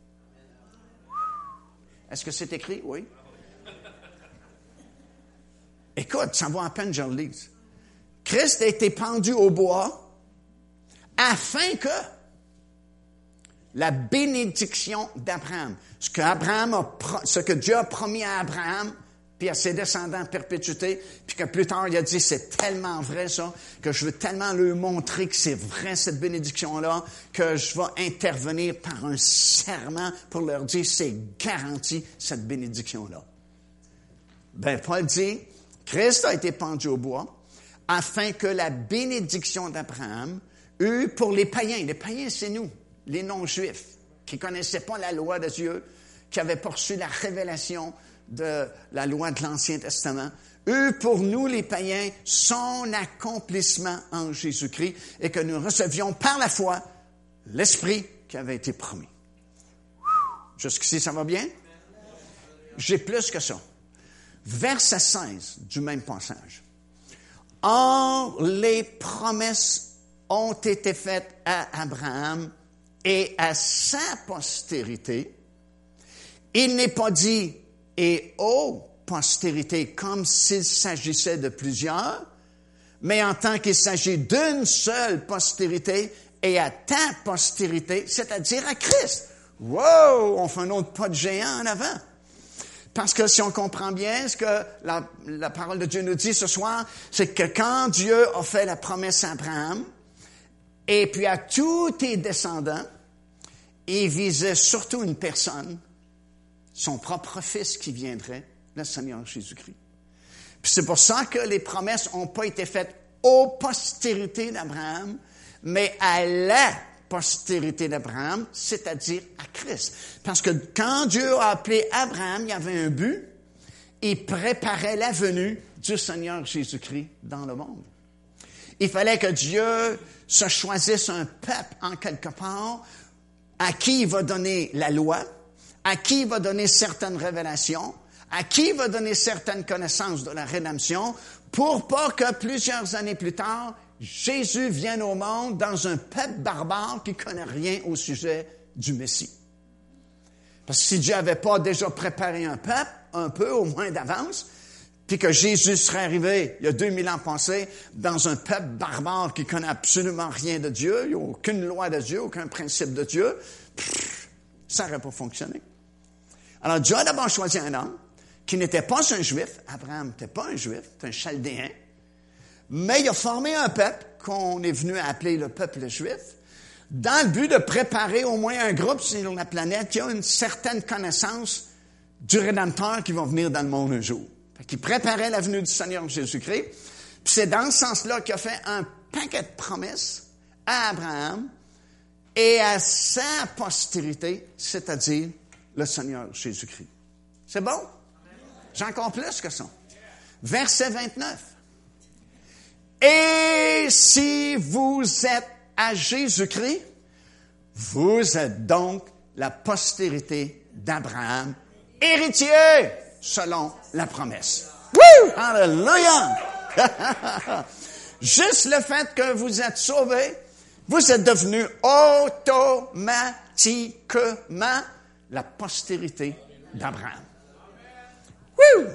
Est-ce que c'est écrit? Oui. Écoute, ça vaut à peine je le lise. Christ a été pendu au bois afin que la bénédiction d'Abraham, ce que, Abraham ce que Dieu a promis à Abraham, puis à ses descendants perpétuité, puis que plus tard il a dit c'est tellement vrai ça, que je veux tellement leur montrer que c'est vrai cette bénédiction-là, que je vais intervenir par un serment pour leur dire c'est garanti cette bénédiction-là. Ben, Paul dit, Christ a été pendu au bois afin que la bénédiction d'Abraham eût pour les païens, les païens c'est nous, les non-juifs, qui connaissaient pas la loi de Dieu, qui avaient poursuivi la révélation de la loi de l'Ancien Testament, eut pour nous les païens son accomplissement en Jésus-Christ et que nous recevions par la foi l'Esprit qui avait été promis. Jusqu'ici, ça va bien? J'ai plus que ça. Verset 16 du même passage. Or, les promesses ont été faites à Abraham et à sa postérité. Il n'est pas dit et aux postérités comme s'il s'agissait de plusieurs, mais en tant qu'il s'agit d'une seule postérité et à ta postérité, c'est-à-dire à Christ. Wow! On fait un autre pas de géant en avant. Parce que si on comprend bien ce que la, parole de Dieu nous dit ce soir, c'est que quand Dieu a fait la promesse à Abraham, et puis à tous tes descendants, il visait surtout une personne, son propre fils qui viendrait, le Seigneur Jésus-Christ. Puis c'est pour ça que les promesses n'ont pas été faites aux postérités d'Abraham, mais à la postérité d'Abraham, c'est-à-dire à Christ. Parce que quand Dieu a appelé Abraham, il y avait un but. Il préparait la venue du Seigneur Jésus-Christ dans le monde. Il fallait que Dieu se choisisse un peuple en quelque part à qui il va donner la loi, à qui il va donner certaines révélations, à qui il va donner certaines connaissances de la rédemption, pour pas que plusieurs années plus tard, Jésus vienne au monde dans un peuple barbare qui connaît rien au sujet du Messie? Parce que si Dieu n'avait pas déjà préparé un peuple, un peu au moins d'avance, puis que Jésus serait arrivé il y a 2000 ans passés dans un peuple barbare qui connaît absolument rien de Dieu, il n'y a aucune loi de Dieu, aucun principe de Dieu, ça n'aurait pas fonctionné. Alors Dieu a d'abord choisi un homme qui n'était pas un juif, Abraham n'était pas un juif, c'était un chaldéen, mais il a formé un peuple qu'on est venu appeler le peuple juif, dans le but de préparer au moins un groupe sur la planète. Qui a une certaine connaissance du Rédempteur qui va venir dans le monde un jour. Qui préparait la venue du Seigneur Jésus-Christ. Puis c'est dans ce sens-là qu'il a fait un paquet de promesses à Abraham et à sa postérité, c'est-à-dire le Seigneur Jésus-Christ. C'est bon? J'ai encore plus que ça. Verset 29. Et si vous êtes à Jésus-Christ, vous êtes donc la postérité d'Abraham, héritier selon la promesse. Woo! Alléluia! Juste le fait que vous êtes sauvé, vous êtes devenu automatiquement la postérité d'Abraham. Wouh!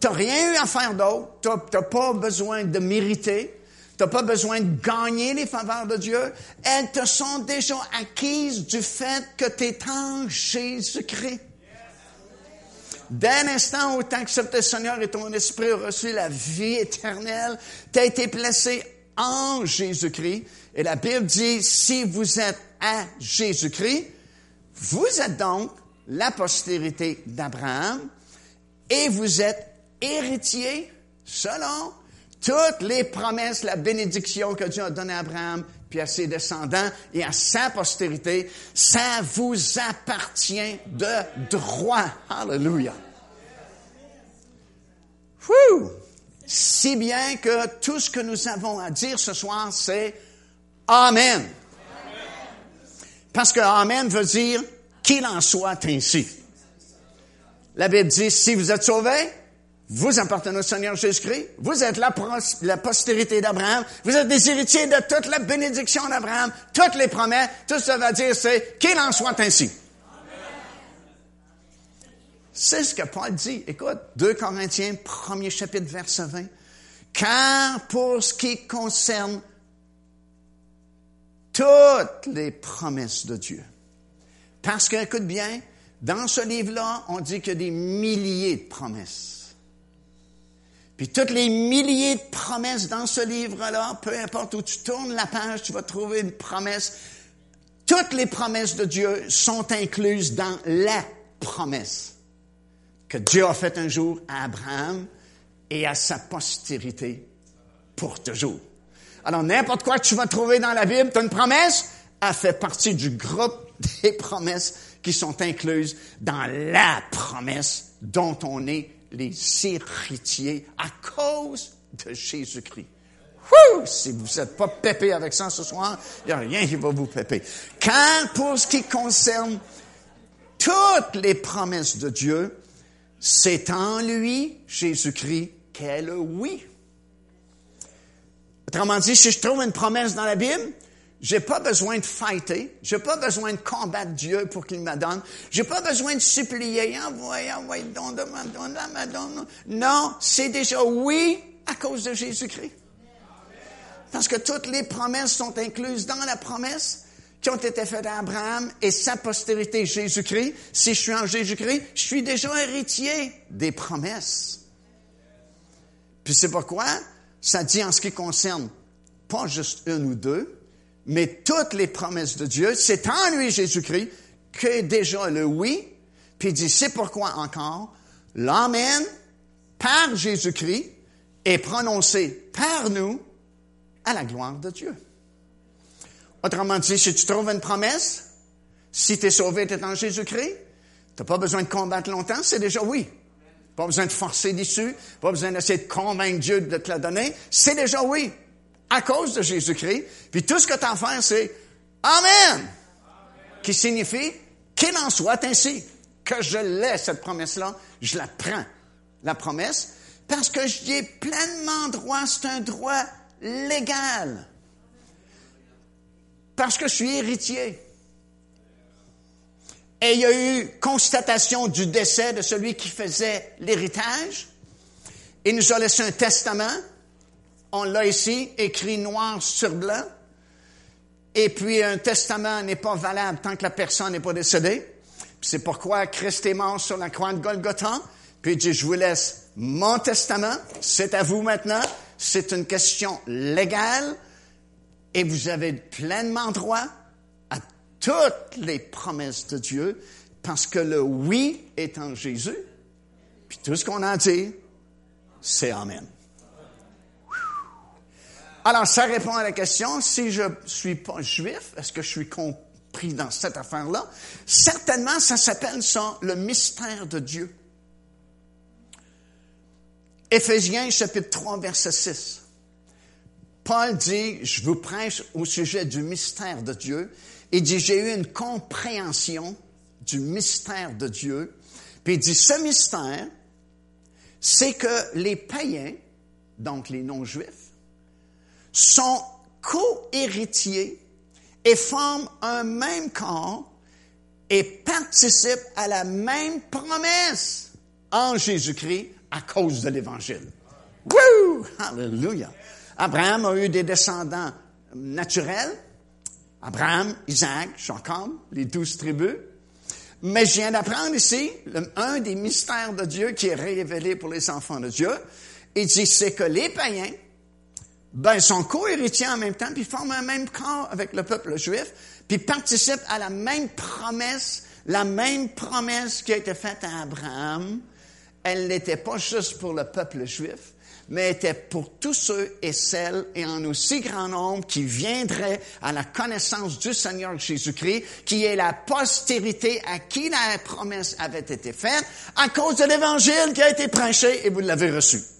Tu n'as rien eu à faire d'autre. Tu n'as pas besoin de mériter. Tu n'as pas besoin de gagner les faveurs de Dieu. Elles te sont déjà acquises du fait que tu es en Jésus-Christ. D'un instant où tu as accepté le Seigneur et ton esprit a reçu la vie éternelle, tu as été placé en Jésus-Christ. Et la Bible dit, si vous êtes à Jésus-Christ, vous êtes donc la postérité d'Abraham et vous êtes héritier selon toutes les promesses, la bénédiction que Dieu a donnée à Abraham, puis à ses descendants et à sa postérité, ça vous appartient de droit. Alléluia. Si bien que tout ce que nous avons à dire ce soir, c'est Amen. Parce que Amen veut dire qu'il en soit ainsi. La Bible dit, si vous êtes sauvés, vous appartenez au Seigneur Jésus-Christ. Vous êtes la, postérité d'Abraham. Vous êtes des héritiers de toute la bénédiction d'Abraham, toutes les promesses. Tout ça va dire, c'est qu'il en soit ainsi. C'est ce que Paul dit. Écoute, 2 Corinthiens, premier chapitre, verset 20. Car pour ce qui concerne toutes les promesses de Dieu. Parce que, écoute bien, dans ce livre-là, on dit qu'il y a des milliers de promesses. Puis toutes les milliers de promesses dans ce livre-là, peu importe où tu tournes la page, tu vas trouver une promesse. Toutes les promesses de Dieu sont incluses dans la promesse que Dieu a faite un jour à Abraham et à sa postérité pour toujours. Alors, n'importe quoi que tu vas trouver dans la Bible, tu as une promesse, elle fait partie du groupe des promesses qui sont incluses dans la promesse dont on est les héritiers à cause de Jésus-Christ. Si vous n'êtes pas pépé avec ça ce soir, il n'y a rien qui va vous péper. Car pour ce qui concerne toutes les promesses de Dieu, c'est en lui, Jésus-Christ, qu'est le oui. Autrement dit, si je trouve une promesse dans la Bible, j'ai pas besoin de fighter. J'ai pas besoin de combattre Dieu pour qu'il me donne. J'ai pas besoin de supplier. Envoie, envoie, donne, donne, donne. Non, c'est déjà oui à cause de Jésus-Christ. Parce que toutes les promesses sont incluses dans la promesse qui ont été faites à Abraham et sa postérité Jésus-Christ. Si je suis en Jésus-Christ, je suis déjà héritier des promesses. Puis c'est pourquoi ça dit en ce qui concerne pas juste une ou deux, mais toutes les promesses de Dieu, c'est en lui, Jésus-Christ, que déjà le oui, puis il dit, c'est pourquoi encore, l'Amen, par Jésus-Christ, est prononcé par nous à la gloire de Dieu. Autrement dit, si tu trouves une promesse, si tu es sauvé, tu es en Jésus-Christ, tu n'as pas besoin de combattre longtemps, c'est déjà oui. Pas besoin de forcer dessus, pas besoin d'essayer de convaincre Dieu de te la donner, c'est déjà oui à cause de Jésus-Christ. Puis tout ce que tu as à faire, c'est Amen, qui signifie qu'il en soit ainsi. Que je l'ai, cette promesse-là, je la prends, la promesse, parce que j'y ai pleinement droit, c'est un droit légal. Parce que je suis héritier. Et il y a eu constatation du décès de celui qui faisait l'héritage. Il nous a laissé un testament. On l'a ici, écrit noir sur blanc. Et puis, un testament n'est pas valable tant que la personne n'est pas décédée. C'est pourquoi Christ est mort sur la croix de Golgotha. Puis il dit, je vous laisse mon testament. C'est à vous maintenant. C'est une question légale. Et vous avez pleinement droit à toutes les promesses de Dieu parce que le oui est en Jésus. Puis tout ce qu'on a dit, c'est Amen. Alors, ça répond à la question, si je suis pas juif, est-ce que je suis compris dans cette affaire-là? Certainement, ça s'appelle ça le mystère de Dieu. Éphésiens chapitre 3, verset 6. Paul dit, je vous prêche au sujet du mystère de Dieu. Il dit, j'ai eu une compréhension du mystère de Dieu. Puis il dit, ce mystère, c'est que les païens, donc les non-juifs, sont co-héritiers et forment un même corps et participent à la même promesse en Jésus-Christ à cause de l'Évangile. Wouh! Hallelujah! Abraham a eu des descendants naturels. Abraham, Isaac, Jacob, les douze tribus. Mais je viens d'apprendre ici un des mystères de Dieu qui est révélé pour les enfants de Dieu. Il dit, c'est que les païens ben, sont co-héritiers en même temps, puis forment un même corps avec le peuple juif, puis participent à la même promesse, la même promesse qui a été faite à Abraham. Elle n'était pas juste pour le peuple juif, mais était pour tous ceux et celles, et en aussi grand nombre, qui viendraient à la connaissance du Seigneur Jésus-Christ, qui est la postérité à qui la promesse avait été faite, à cause de l'Évangile qui a été prêché et vous l'avez reçu.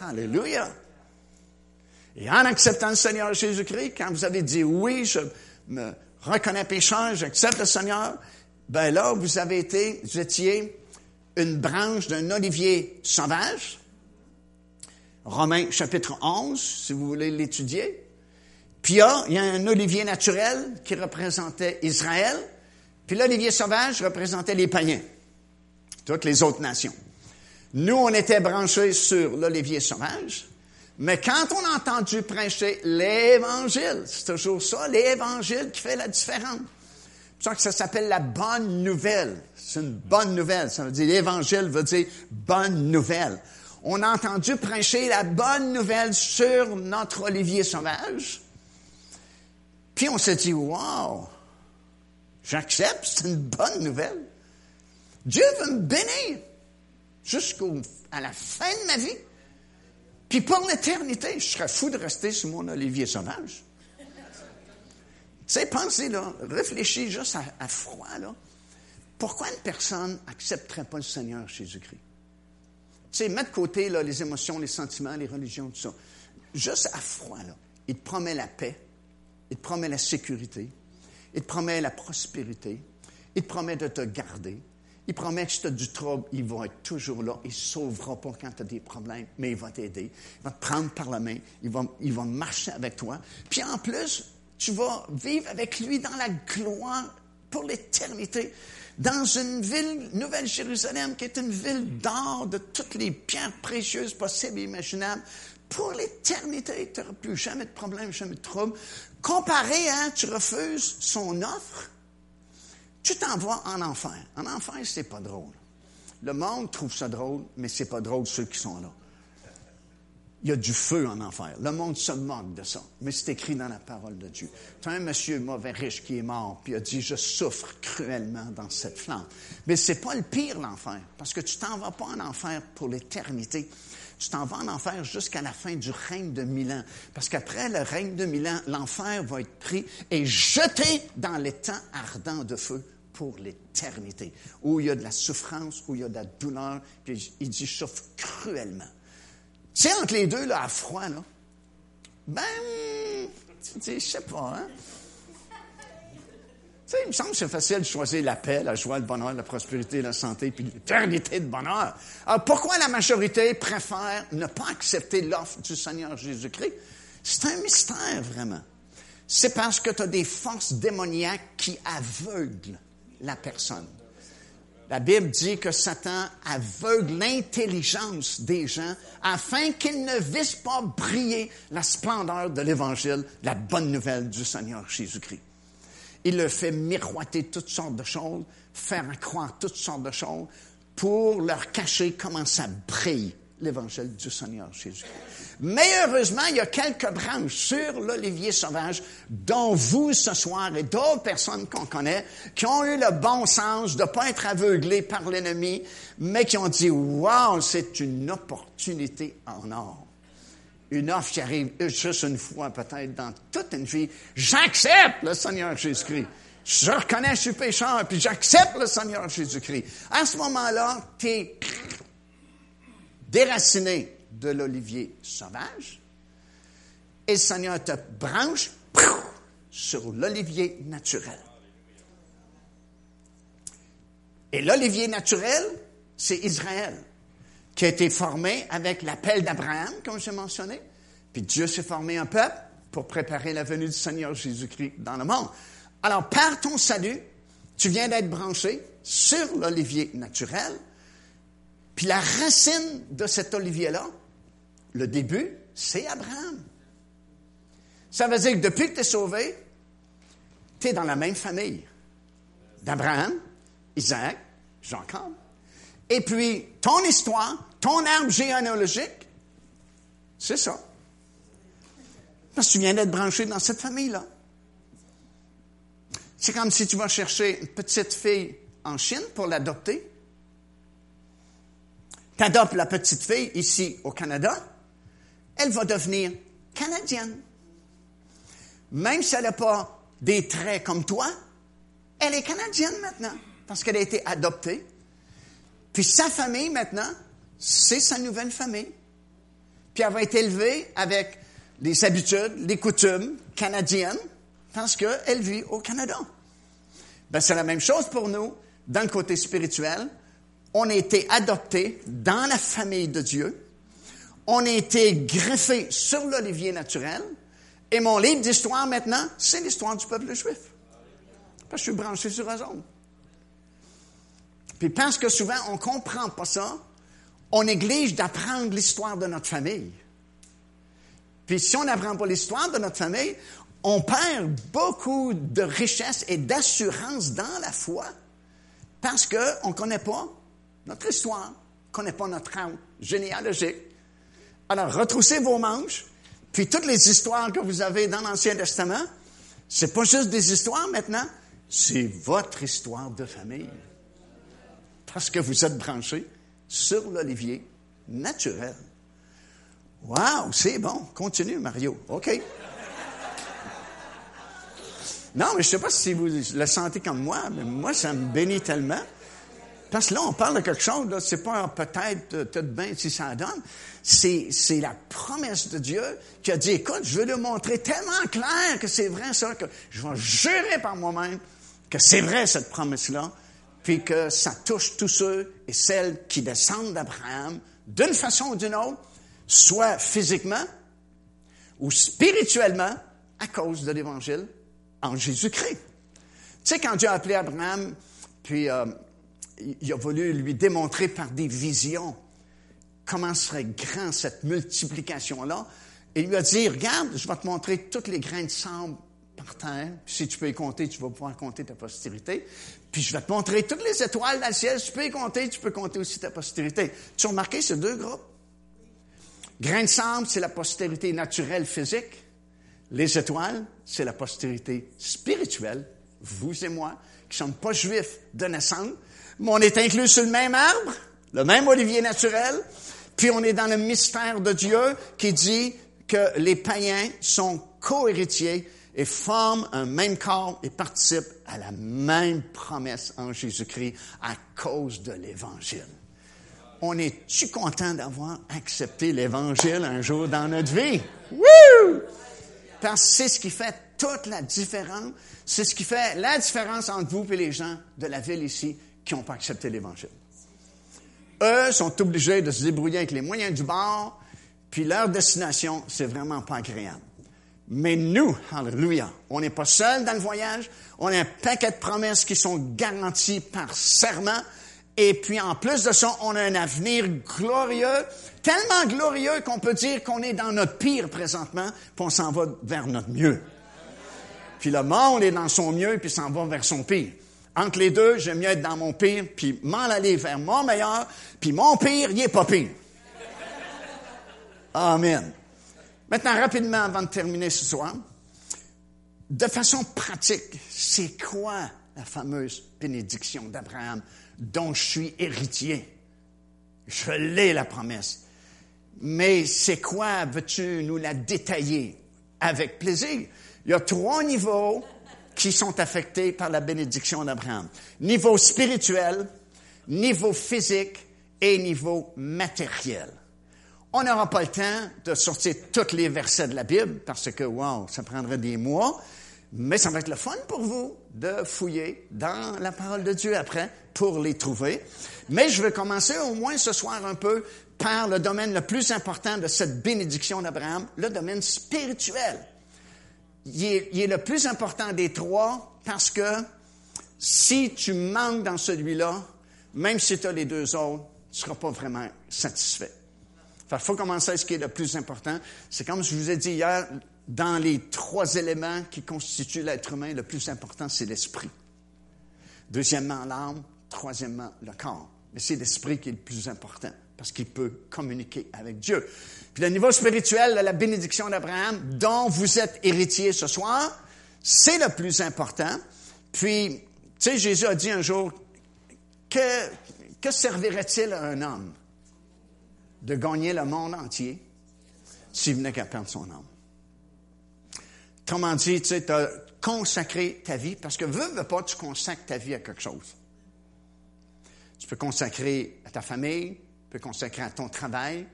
Alléluia. Et en acceptant le Seigneur Jésus-Christ, quand vous avez dit oui, je me reconnais pécheur, j'accepte le Seigneur, ben là, vous avez été, vous étiez une branche d'un olivier sauvage. Romains chapitre 11, si vous voulez l'étudier. Puis là, il y a un olivier naturel qui représentait Israël. Puis l'olivier sauvage représentait les païens, toutes les autres nations. Nous, on était branchés sur l'olivier sauvage, mais quand on a entendu prêcher l'Évangile, c'est toujours ça, l'Évangile qui fait la différence. C'est que ça s'appelle la bonne nouvelle. C'est une bonne nouvelle. Ça veut dire, l'Évangile veut dire bonne nouvelle. On a entendu prêcher la bonne nouvelle sur notre olivier sauvage. Puis on s'est dit, wow, j'accepte, c'est une bonne nouvelle. Dieu veut me bénir jusqu'à la fin de ma vie. Puis pour l'éternité, je serais fou de rester sur mon olivier sauvage. Tu sais, pensez là, réfléchis juste à, froid là. Pourquoi une personne n'accepterait pas le Seigneur Jésus-Christ? Tu sais, mettre de côté là, les émotions, les sentiments, les religions, tout ça. Juste à froid, là. Il te promet la paix, il te promet la sécurité, il te promet la prospérité, il te promet de te garder, il promet que si tu as du trouble, il va être toujours là. Il ne sauvera pas quand tu as des problèmes, mais il va t'aider. Il va te prendre par la main. Il va, il va marcher avec toi. Puis en plus, tu vas vivre avec lui dans la gloire pour l'éternité. Dans une ville, Nouvelle-Jérusalem, qui est une ville d'or de toutes les pierres précieuses possibles et imaginables. Pour l'éternité, tu n'auras plus jamais de problème, jamais de trouble. Comparé à, tu refuses son offre, tu t'envoies en enfer. En enfer, c'est pas drôle. Le monde trouve ça drôle, mais c'est pas drôle ceux qui sont là. Il y a du feu en enfer. Le monde se moque de ça. Mais c'est écrit dans la parole de Dieu. Tu as un monsieur mauvais riche qui est mort, puis a dit, je souffre cruellement dans cette flamme. Mais c'est pas le pire, l'enfer. Parce que tu t'en vas pas en enfer pour l'éternité. Tu t'en vas en enfer jusqu'à la fin du règne de mille ans. Parce qu'après le règne de mille ans, l'enfer va être pris et jeté dans les temps ardents de feu pour l'éternité, où il y a de la souffrance, où il y a de la douleur, puis il dit, souffre cruellement. Tu sais, entre les deux, là, à froid, là, ben, tu dis, je sais pas, hein. Sais, il me semble que c'est facile de choisir la paix, la joie, le bonheur, la prospérité, la santé, puis l'éternité de bonheur. Alors, pourquoi la majorité préfère ne pas accepter l'offre du Seigneur Jésus-Christ? C'est un mystère, vraiment. C'est parce que tu as des forces démoniaques qui aveuglent la personne. la Bible dit que Satan aveugle l'intelligence des gens afin qu'ils ne vissent pas briller la splendeur de l'Évangile, la bonne nouvelle du Seigneur Jésus-Christ. Il leur fait miroiter toutes sortes de choses, faire croire toutes sortes de choses pour leur cacher comment ça brille l'Évangile du Seigneur Jésus-Christ. Mais heureusement, il y a quelques branches sur l'olivier sauvage, dont vous ce soir et d'autres personnes qu'on connaît, qui ont eu le bon sens de ne pas être aveuglés par l'ennemi, mais qui ont dit, wow, c'est une opportunité en or. Une offre qui arrive juste une fois peut-être dans toute une vie. J'accepte le Seigneur Jésus-Christ. Je reconnais que je suis pécheur, puis j'accepte le Seigneur Jésus-Christ. À ce moment-là, tu es déraciné de l'olivier sauvage et le Seigneur te branche sur l'olivier naturel. Et l'olivier naturel, c'est Israël, qui a été formé avec l'appel d'Abraham, comme j'ai mentionné. Puis Dieu s'est formé un peuple pour préparer la venue du Seigneur Jésus-Christ dans le monde. Alors, par ton salut, tu viens d'être branché sur l'olivier naturel, puis la racine de cet olivier-là, le début, c'est Abraham. Ça veut dire que depuis que tu es sauvé, tu es dans la même famille d'Abraham, Isaac, Jacob. Et puis, ton histoire, ton arbre généalogique, c'est ça. Parce que tu viens d'être branché dans cette famille-là. C'est comme si tu vas chercher une petite fille en Chine pour l'adopter. Tu adoptes la petite fille ici au Canada, elle va devenir canadienne. Même si elle n'a pas des traits comme toi, elle est canadienne maintenant, parce qu'elle a été adoptée. Puis sa famille maintenant, c'est sa nouvelle famille. Puis elle va être élevée avec les habitudes, les coutumes canadiennes, parce qu'elle vit au Canada. Ben, c'est la même chose pour nous dans le côté spirituel. On a été adoptés dans la famille de Dieu on a été greffé sur l'olivier naturel. Et mon livre d'histoire maintenant, c'est l'histoire du peuple juif. Parce que je suis branché sur eux Puis parce que souvent on ne comprend pas ça, on néglige d'apprendre l'histoire de notre famille. Puis si on n'apprend pas l'histoire de notre famille, on perd beaucoup de richesse et d'assurance dans la foi parce qu'on ne connaît pas notre histoire, on ne connaît pas notre âme généalogique. Alors, retroussez vos manches, puis toutes les histoires que vous avez dans l'Ancien Testament, c'est pas juste des histoires maintenant, c'est votre histoire de famille. Parce que vous êtes branchés sur l'olivier naturel. Wow, c'est bon. Continue, Mario. OK. Non, mais je ne sais pas si vous le sentez comme moi, mais moi, ça me bénit tellement. Parce que là, on parle de quelque chose, là, c'est pas peut-être euh, tout bien si ça donne. C'est, c'est la promesse de Dieu qui a dit, écoute, je veux le montrer tellement clair que c'est vrai ça, que je vais jurer par moi-même que c'est vrai cette promesse-là, puis que ça touche tous ceux et celles qui descendent d'Abraham d'une façon ou d'une autre, soit physiquement ou spirituellement à cause de l'Évangile en Jésus-Christ. Tu sais, quand Dieu a appelé Abraham, puis euh, il a voulu lui démontrer par des visions comment serait grand cette multiplication-là. Il lui a dit, regarde, je vais te montrer toutes les grains de sable par terre. si tu peux y compter, tu vas pouvoir compter ta postérité. Puis je vais te montrer toutes les étoiles dans le ciel. Si tu peux y compter, tu peux compter aussi ta postérité. Tu as remarqué ces deux groupes? Grains de sable, c'est la postérité naturelle physique. Les étoiles, c'est la postérité spirituelle. Vous et moi, qui ne sommes pas juifs de naissance, mais on est inclus sur le même arbre, le même olivier naturel, puis on est dans le mystère de Dieu qui dit que les païens sont co-héritiers et forment un même corps et participent à la même promesse en Jésus-Christ à cause de l'Évangile. On est-tu content d'avoir accepté l'Évangile un jour dans notre vie? Woo! Parce que c'est ce qui fait toute la différence. C'est ce qui fait la différence entre vous et les gens de la ville ici qui n'ont pas accepté l'Évangile. Eux sont obligés de se débrouiller avec les moyens du bord, puis leur destination, c'est vraiment pas agréable. Mais nous, alléluia, on n'est pas seuls dans le voyage, on a un paquet de promesses qui sont garanties par serment, Et puis en plus de ça, on a un avenir glorieux, tellement glorieux qu'on peut dire qu'on est dans notre pire présentement, puis on s'en va vers notre mieux. Puis le monde est dans son mieux, puis s'en va vers son pire. Entre les deux, j'aime mieux être dans mon pire, puis m'en aller vers mon meilleur, puis mon pire, il est pas pire. Amen. Maintenant, rapidement, avant de terminer ce soir, de façon pratique, c'est quoi la fameuse bénédiction d'Abraham dont je suis héritier? Je l'ai, la promesse. Mais c'est quoi, veux-tu nous la détailler? Avec plaisir? Il y a trois niveaux qui sont affectés par la bénédiction d'Abraham. Niveau spirituel, niveau physique et niveau matériel. On n'aura pas le temps de sortir tous les versets de la Bible parce que, wow, ça prendrait des mois, mais ça va être le fun pour vous de fouiller dans la parole de Dieu après pour les trouver. Mais je vais commencer au moins ce soir un peu par le domaine le plus important de cette bénédiction d'Abraham, le domaine spirituel. Il est, il est, le plus important des trois parce que si tu manques dans celui-là, même si tu as les deux autres, tu ne seras pas vraiment satisfait. Il faut commencer à ce qui est le plus important. C'est comme je vous ai dit hier, dans les trois éléments qui constituent l'être humain, le plus important, c'est l'esprit. Deuxièmement, l'âme. Troisièmement, le corps. Mais c'est l'esprit qui est le plus important parce qu'il peut communiquer avec Dieu. Puis le niveau spirituel la bénédiction d'Abraham, dont vous êtes héritier ce soir, c'est le plus important. Puis, tu sais, Jésus a dit un jour, que, que servirait-il à un homme? De gagner le monde entier s'il venait qu'à perdre son âme. Comment dire, tu sais, tu as consacré ta vie, parce que veux, veux pas, tu consacres ta vie à quelque chose. Tu peux consacrer à ta famille, tu peux consacrer à ton travail,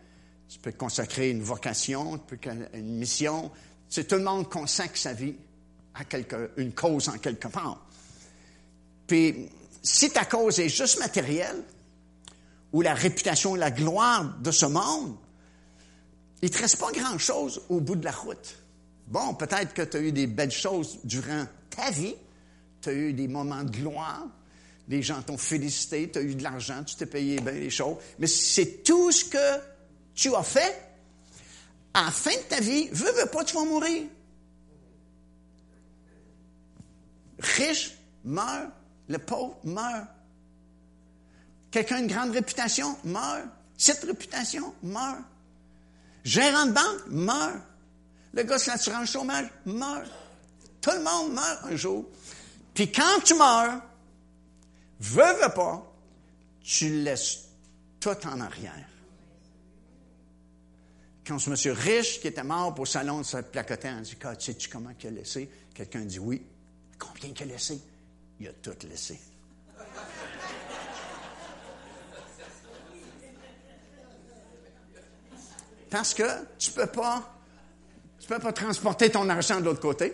tu peux consacrer une vocation, tu peux une mission. Tu sais, tout le monde consacre sa vie à quelque, une cause en quelque part. Puis, si ta cause est juste matérielle, ou la réputation et la gloire de ce monde, il ne te reste pas grand-chose au bout de la route. Bon, peut-être que tu as eu des belles choses durant ta vie, tu as eu des moments de gloire, les gens t'ont félicité, tu as eu de l'argent, tu t'es payé bien les choses, mais c'est tout ce que tu as fait. À la fin de ta vie, veux, veux pas, tu vas mourir. Riche meurt, le pauvre meurt. Quelqu'un une grande réputation meurt. Petite réputation meurt. Gérant de banque meurt. Le gars sur l'assurance chômage meurt. Tout le monde meurt un jour. Puis quand tu meurs, veux, veux pas, tu laisses tout en arrière. Quand ce monsieur riche qui était mort pour salon de sa placotait, on dit, sais-tu comment il a laissé? Quelqu'un dit oui. Combien il a laissé? Il a tout laissé. Parce que tu peux pas, tu peux pas transporter ton argent de l'autre côté.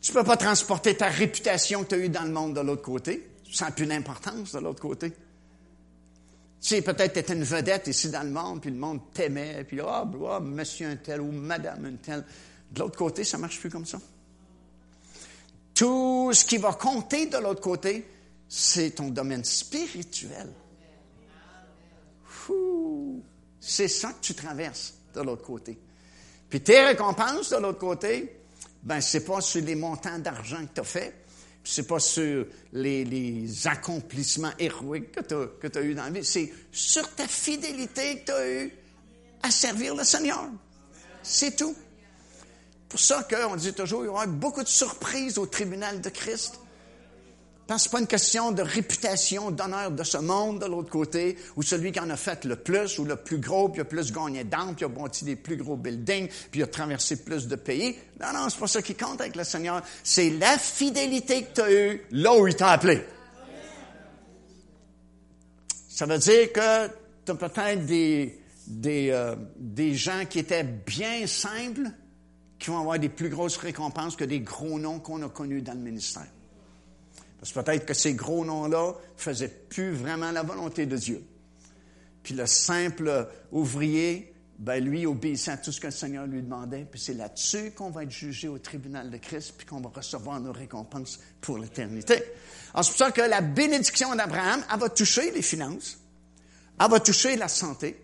Tu peux pas transporter ta réputation que tu as eue dans le monde de l'autre côté. Ça n'a plus d'importance de l'autre côté. Tu sais, peut-être tu étais une vedette ici dans le monde, puis le monde t'aimait, puis ah, oh, monsieur un tel ou madame un tel. De l'autre côté, ça marche plus comme ça. Tout ce qui va compter de l'autre côté, c'est ton domaine spirituel. C'est ça que tu traverses de l'autre côté. Puis tes récompenses de l'autre côté, ben c'est pas sur les montants d'argent que tu as fait, c'est pas sur les, accomplissements héroïques que tu as, eu dans la vie, c'est sur ta fidélité que tu as eu à servir le Seigneur. C'est tout. Pour ça qu'on dit toujours, il y aura beaucoup de surprises au tribunal de Christ. Parce que pas une question de réputation, d'honneur de ce monde de l'autre côté, ou celui qui en a fait le plus, ou le plus gros, puis a plus gagné d'âme, puis a bâti des plus gros buildings, puis a traversé plus de pays. Non, non, c'est pas ça qui compte avec le Seigneur. C'est la fidélité que tu as eue là où il t'a appelé. Ça veut dire que tu as peut-être des, des, euh, des gens qui étaient bien simples, qui vont avoir des plus grosses récompenses que des gros noms qu'on a connus dans le ministère. Peut-être que ces gros noms-là faisaient plus vraiment la volonté de Dieu. Puis le simple ouvrier ben lui obéissait à tout ce que le Seigneur lui demandait, puis c'est là-dessus qu'on va être jugé au tribunal de Christ, puis qu'on va recevoir nos récompenses pour l'éternité. Alors c'est pour ça que la bénédiction d'Abraham, elle va toucher les finances, elle va toucher la santé,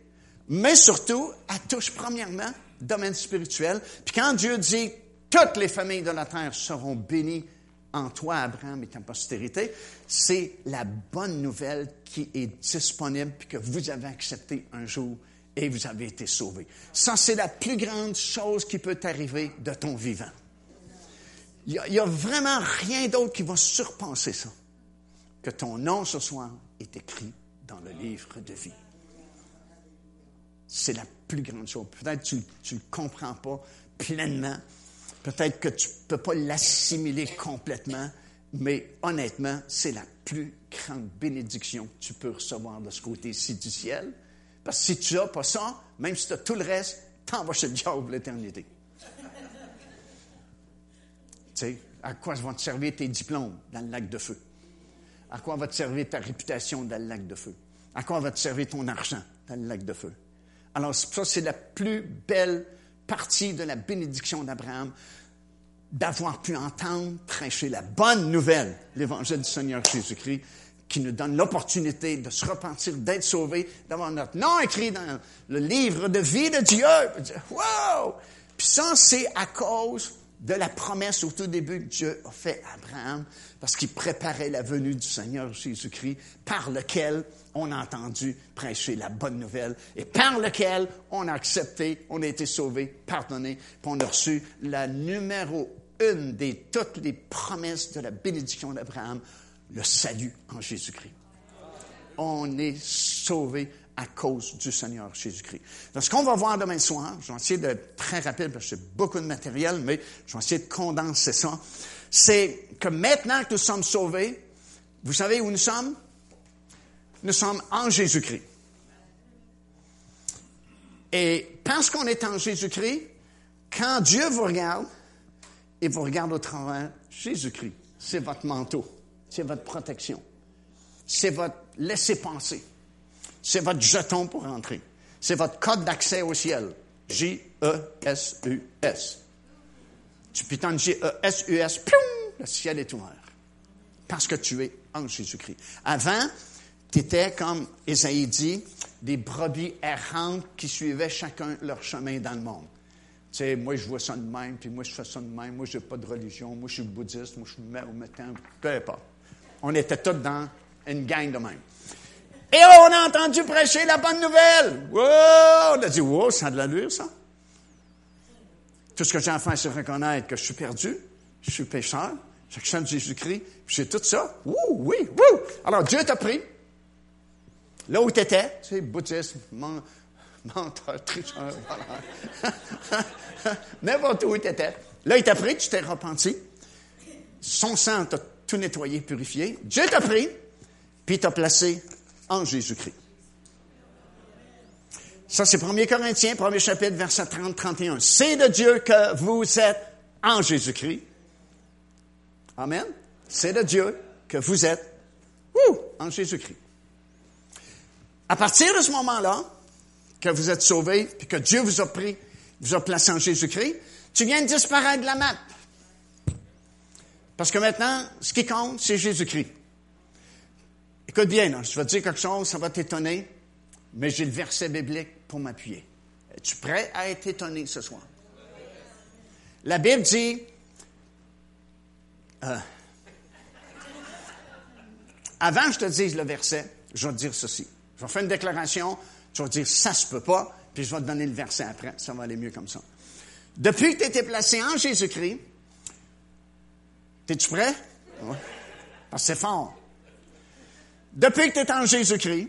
mais surtout, elle touche premièrement le domaine spirituel. Puis quand Dieu dit toutes les familles de la terre seront bénies en toi, Abraham, et ta postérité, c'est la bonne nouvelle qui est disponible puis que vous avez accepté un jour et vous avez été sauvé. Ça, c'est la plus grande chose qui peut t'arriver de ton vivant. Il n'y a, vraiment rien d'autre qui va surpenser ça. Que ton nom ce soir est écrit dans le livre de vie. C'est la plus grande chose. Peut-être que tu ne comprends pas pleinement. Peut-être que tu ne peux pas l'assimiler complètement. Mais honnêtement, c'est la plus grande bénédiction que tu peux recevoir de ce côté-ci du ciel. Parce que si tu n'as pas ça, même si tu as tout le reste, t'en vas chez le diable l'éternité. tu sais, à quoi vont te servir tes diplômes dans le lac de feu? À quoi va te servir ta réputation dans le lac de feu? À quoi va te servir ton argent dans le lac de feu? Alors, ça, c'est la plus belle partie de la bénédiction d'Abraham, d'avoir pu entendre prêcher la bonne nouvelle, l'évangile du Seigneur Jésus-Christ, qui nous donne l'opportunité de se repentir, d'être sauvé, d'avoir notre nom écrit dans le livre de vie de Dieu. Wow! Puis ça, c'est à cause de la promesse au tout début que Dieu a fait à Abraham, parce qu'il préparait la venue du Seigneur Jésus-Christ, par lequel on a entendu prêcher la bonne nouvelle, et par lequel on a accepté, on a été sauvé, pardonné, puis on a reçu la numéro une des toutes les promesses de la bénédiction d'Abraham le salut en Jésus-Christ. On est sauvé à cause du Seigneur Jésus-Christ. Donc, ce qu'on va voir demain soir, je vais essayer d'être très rapide parce que c'est beaucoup de matériel, mais je vais essayer de condenser ça. C'est que maintenant que nous sommes sauvés, vous savez où nous sommes? Nous sommes en Jésus-Christ. Et parce qu'on est en Jésus-Christ, quand Dieu vous regarde, il vous regarde au travers Jésus-Christ. C'est votre manteau c'est votre protection. C'est votre laisser-penser. C'est votre jeton pour entrer. C'est votre code d'accès au ciel. J-E-S-U-S. Tu pitonnes J-E-S-U-S, le ciel est ouvert. Parce que tu es en Jésus-Christ. Avant, tu étais, comme Esaïe dit, des brebis errantes qui suivaient chacun leur chemin dans le monde. Tu sais, moi, je vois ça de même, puis moi, je fais ça de même. Moi, je n'ai pas de religion. Moi, je suis bouddhiste. Moi, je suis mahométan. Peu importe. On était tous dans une gang de même. Et on a entendu prêcher la bonne nouvelle. Wow! On a dit, wow, ça a de l'allure, ça. Tout ce que j'ai à faire, c'est reconnaître que je suis perdu, je suis pécheur, j'accepte Jésus-Christ, j'ai tout ça. Wouh, oui, wouh! Alors, Dieu t'a pris. Là où tu étais, tu sais, bouddhiste, menteur, tricheur, voilà. N'importe où tu étais. Là, il t'a pris, tu t'es repenti. Son sang t'a tout nettoyé, purifié. Dieu t'a pris, puis t'a placé en Jésus-Christ. Ça, c'est 1 Corinthiens, 1er chapitre, verset 30-31. C'est de Dieu que vous êtes en Jésus-Christ. Amen. C'est de Dieu que vous êtes ouh, en Jésus-Christ. À partir de ce moment-là, que vous êtes sauvé, puis que Dieu vous a pris, vous a placé en Jésus-Christ, tu viens de disparaître de la map. Parce que maintenant, ce qui compte, c'est Jésus-Christ. Écoute bien, je vais te dire quelque chose, ça va t'étonner, mais j'ai le verset biblique pour m'appuyer. Es-tu prêt à être étonné ce soir? La Bible dit, euh, avant que je te dise le verset, je vais te dire ceci. Je vais faire une déclaration, tu vas dire ça se peut pas, puis je vais te donner le verset après. Ça va aller mieux comme ça. Depuis que tu été placé en Jésus-Christ, es-tu prêt? Parce que c'est fort. Depuis que tu es en Jésus-Christ,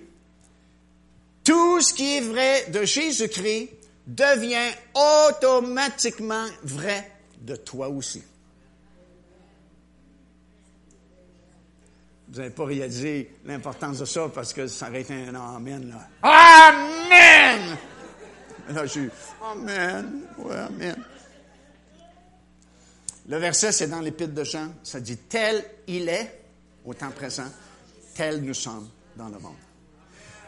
tout ce qui est vrai de Jésus-Christ devient automatiquement vrai de toi aussi. Vous n'avez pas réalisé l'importance de ça parce que ça aurait été un Amen. Là. Amen! Là, j'ai Amen. Ouais, Amen. Le verset, c'est dans l'Épître de Jean. Ça dit Tel il est au temps présent, tel nous sommes dans le monde.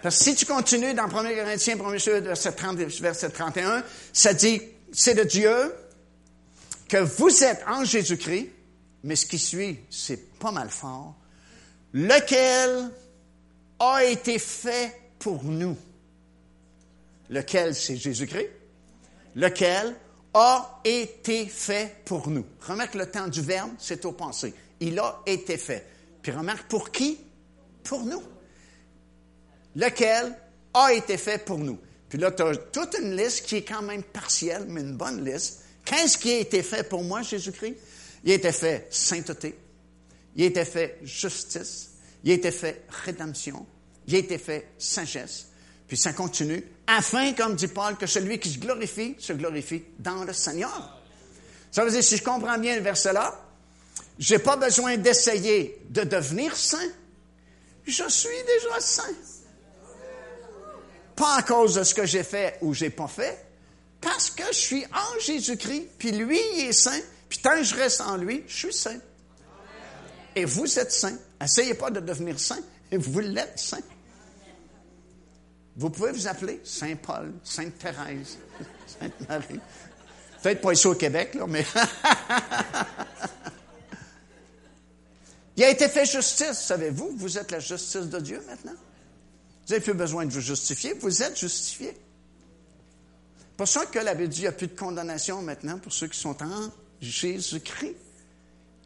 Parce que si tu continues dans 1 Corinthiens, 1 verset, 30, verset 31, ça dit, c'est de Dieu que vous êtes en Jésus-Christ, mais ce qui suit, c'est pas mal fort, lequel a été fait pour nous? Lequel, c'est Jésus-Christ? Lequel a été fait pour nous? Remarque le temps du verbe, c'est au passé. Il a été fait. Puis remarque pour qui? Pour nous. Lequel a été fait pour nous? Puis là, tu as toute une liste qui est quand même partielle, mais une bonne liste. Qu'est-ce qui a été fait pour moi, Jésus-Christ? Il a été fait sainteté. Il a été fait justice. Il a été fait rédemption. Il a été fait sagesse. Puis ça continue. Afin, comme dit Paul, que celui qui se glorifie, se glorifie dans le Seigneur. Ça veut dire, si je comprends bien le verset-là, j'ai pas besoin d'essayer de devenir saint. Je suis déjà saint. Pas à cause de ce que j'ai fait ou j'ai pas fait, parce que je suis en Jésus-Christ, puis lui, il est saint, puis tant que je reste en lui, je suis saint. Et vous êtes saint. Essayez pas de devenir saint, vous l'êtes saint. Vous pouvez vous appeler Saint Paul, Sainte Thérèse, Sainte Marie. Peut-être pas ici au Québec, là, mais. Il a été fait justice, savez-vous? Vous êtes la justice de Dieu maintenant. Vous n'avez plus besoin de vous justifier, vous êtes justifié. Pour ça que la Bible dit qu'il n'y a plus de condamnation maintenant pour ceux qui sont en Jésus-Christ.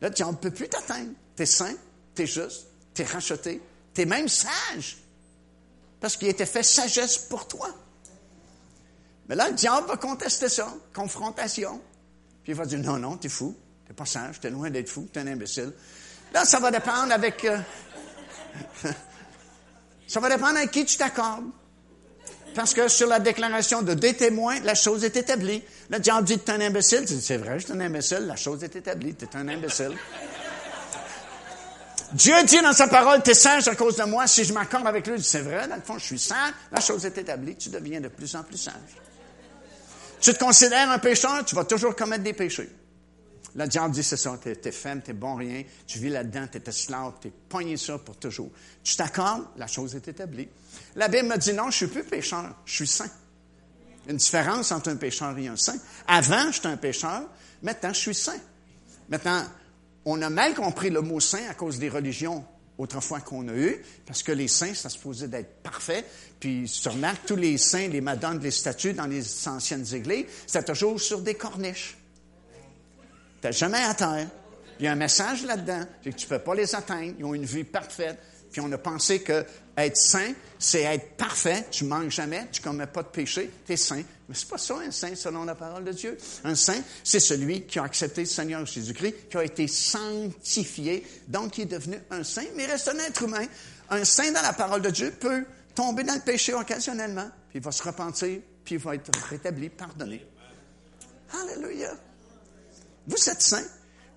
Là, tu on ne peut plus t'atteindre. Tu es saint, tu es juste, tu es racheté, tu es même sage. Parce qu'il était fait sagesse pour toi. Mais là, le diable va contester ça, confrontation. Puis il va dire, non, non, t'es fou, t'es pas sage, t'es loin d'être fou, t'es un imbécile. Là, ça va dépendre avec... Euh, ça va dépendre avec qui tu t'accordes. Parce que sur la déclaration de deux témoins, la chose est établie. Le diable dit, t'es un imbécile. Tu dis, c'est vrai, je suis un imbécile, la chose est établie, t'es un imbécile. Dieu dit dans sa parole, tu es sage à cause de moi. Si je m'accorde avec lui, c'est vrai, dans le fond, je suis sage. La chose est établie, tu deviens de plus en plus sage. Tu te considères un pécheur, tu vas toujours commettre des péchés. Le diable dit, c'est ça, t'es, es faible, t'es bon rien, tu vis là-dedans, t'es esclave, t'es pogné ça pour toujours. Tu t'accordes, la chose est établie. La Bible me dit, non, je suis plus pécheur, je suis saint. Une différence entre un pécheur et un saint. Avant, j'étais un pécheur, maintenant, je suis saint. Maintenant, on a mal compris le mot saint à cause des religions autrefois qu'on a eues, parce que les saints, ça se posait d'être parfait. Puis, tu remarques, tous les saints, les madones, les statues dans les anciennes églises, c'était toujours sur des corniches. T'es jamais à. Il y a un message là-dedans, que tu ne peux pas les atteindre. Ils ont une vie parfaite. Puis on a pensé que être saint, c'est être parfait. Tu manques jamais, tu commets pas de péché, tu es saint. Mais c'est pas ça un saint selon la parole de Dieu. Un saint, c'est celui qui a accepté le Seigneur Jésus-Christ, qui a été sanctifié, donc qui est devenu un saint, mais il reste un être humain. Un saint dans la parole de Dieu peut tomber dans le péché occasionnellement, puis il va se repentir, puis il va être rétabli, pardonné. Alléluia. Vous êtes saint,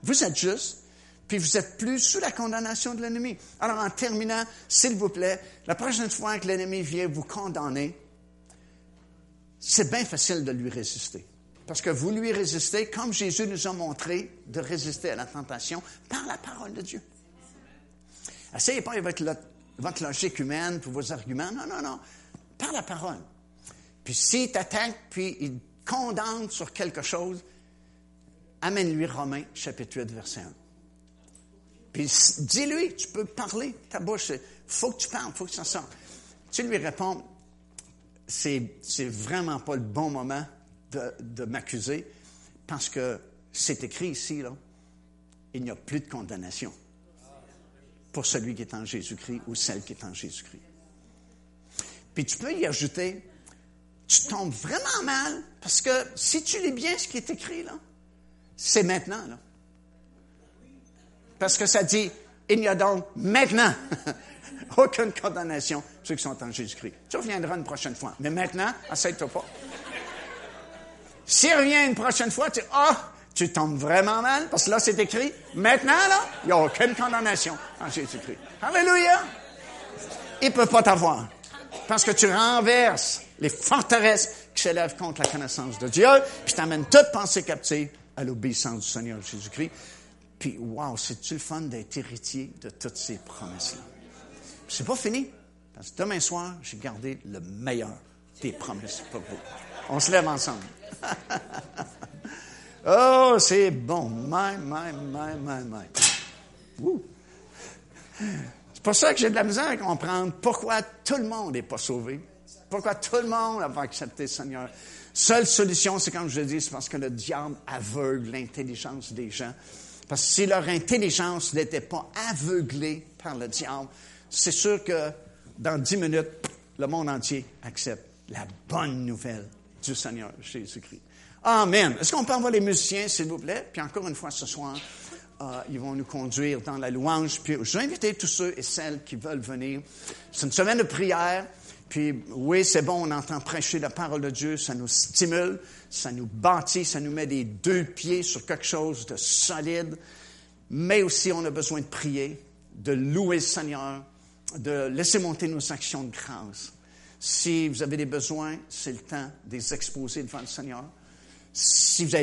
vous êtes juste, puis vous êtes plus sous la condamnation de l'ennemi. Alors, en terminant, s'il vous plaît, la prochaine fois que l'ennemi vient vous condamner, c'est bien facile de lui résister. Parce que vous lui résistez, comme Jésus nous a montré de résister à la tentation par la parole de Dieu. Essayez pas avec votre logique humaine pour vos arguments. Non, non, non. Par la parole. Puis s'il t'attaque, puis il condamne sur quelque chose, amène-lui Romains chapitre 8, verset 1. Puis dis-lui, tu peux parler, ta bouche, faut que tu parles, faut que ça sorte. Tu lui réponds, c'est, vraiment pas le bon moment de, de m'accuser parce que c'est écrit ici, là, il n'y a plus de condamnation pour celui qui est en Jésus-Christ ou celle qui est en Jésus-Christ. Puis tu peux y ajouter, tu tombes vraiment mal parce que si tu lis bien ce qui est écrit, là, c'est maintenant, là. Parce que ça dit, il n'y a donc maintenant aucune condamnation ceux qui sont en Jésus-Christ. Tu reviendras une prochaine fois. Mais maintenant, essaye-toi pas. S'il revient une prochaine fois, tu ah, tu tombes vraiment mal, parce que là, c'est écrit, maintenant, là, il n'y a aucune condamnation en Jésus-Christ. Alléluia! Il ne peut pas t'avoir. Parce que tu renverses les forteresses qui s'élèvent contre la connaissance de Dieu, puis tu amènes toute pensée captive à l'obéissance du Seigneur Jésus-Christ. Puis, wow, c'est-tu le fun d'être héritier de toutes ces promesses-là? C'est pas fini. Parce que demain soir, j'ai gardé le meilleur des promesses pour vous. On se lève ensemble. oh, c'est bon. My, my, my, my, my. C'est pour ça que j'ai de la misère à comprendre pourquoi tout le monde n'est pas sauvé. Pourquoi tout le monde n'a pas accepté le Seigneur. Seule solution, c'est comme je dis, c'est parce que le diable aveugle l'intelligence des gens. Parce que si leur intelligence n'était pas aveuglée par le diable, c'est sûr que dans dix minutes, le monde entier accepte la bonne nouvelle du Seigneur Jésus-Christ. Amen. Est-ce qu'on peut envoyer les musiciens, s'il vous plaît? Puis encore une fois ce soir, euh, ils vont nous conduire dans la louange. Puis je vais inviter tous ceux et celles qui veulent venir. C'est une semaine de prière. Puis oui, c'est bon, on entend prêcher la parole de Dieu, ça nous stimule, ça nous bâtit, ça nous met des deux pieds sur quelque chose de solide. Mais aussi, on a besoin de prier, de louer le Seigneur, de laisser monter nos actions de grâce. Si vous avez des besoins, c'est le temps de les exposer devant le Seigneur. Si vous avez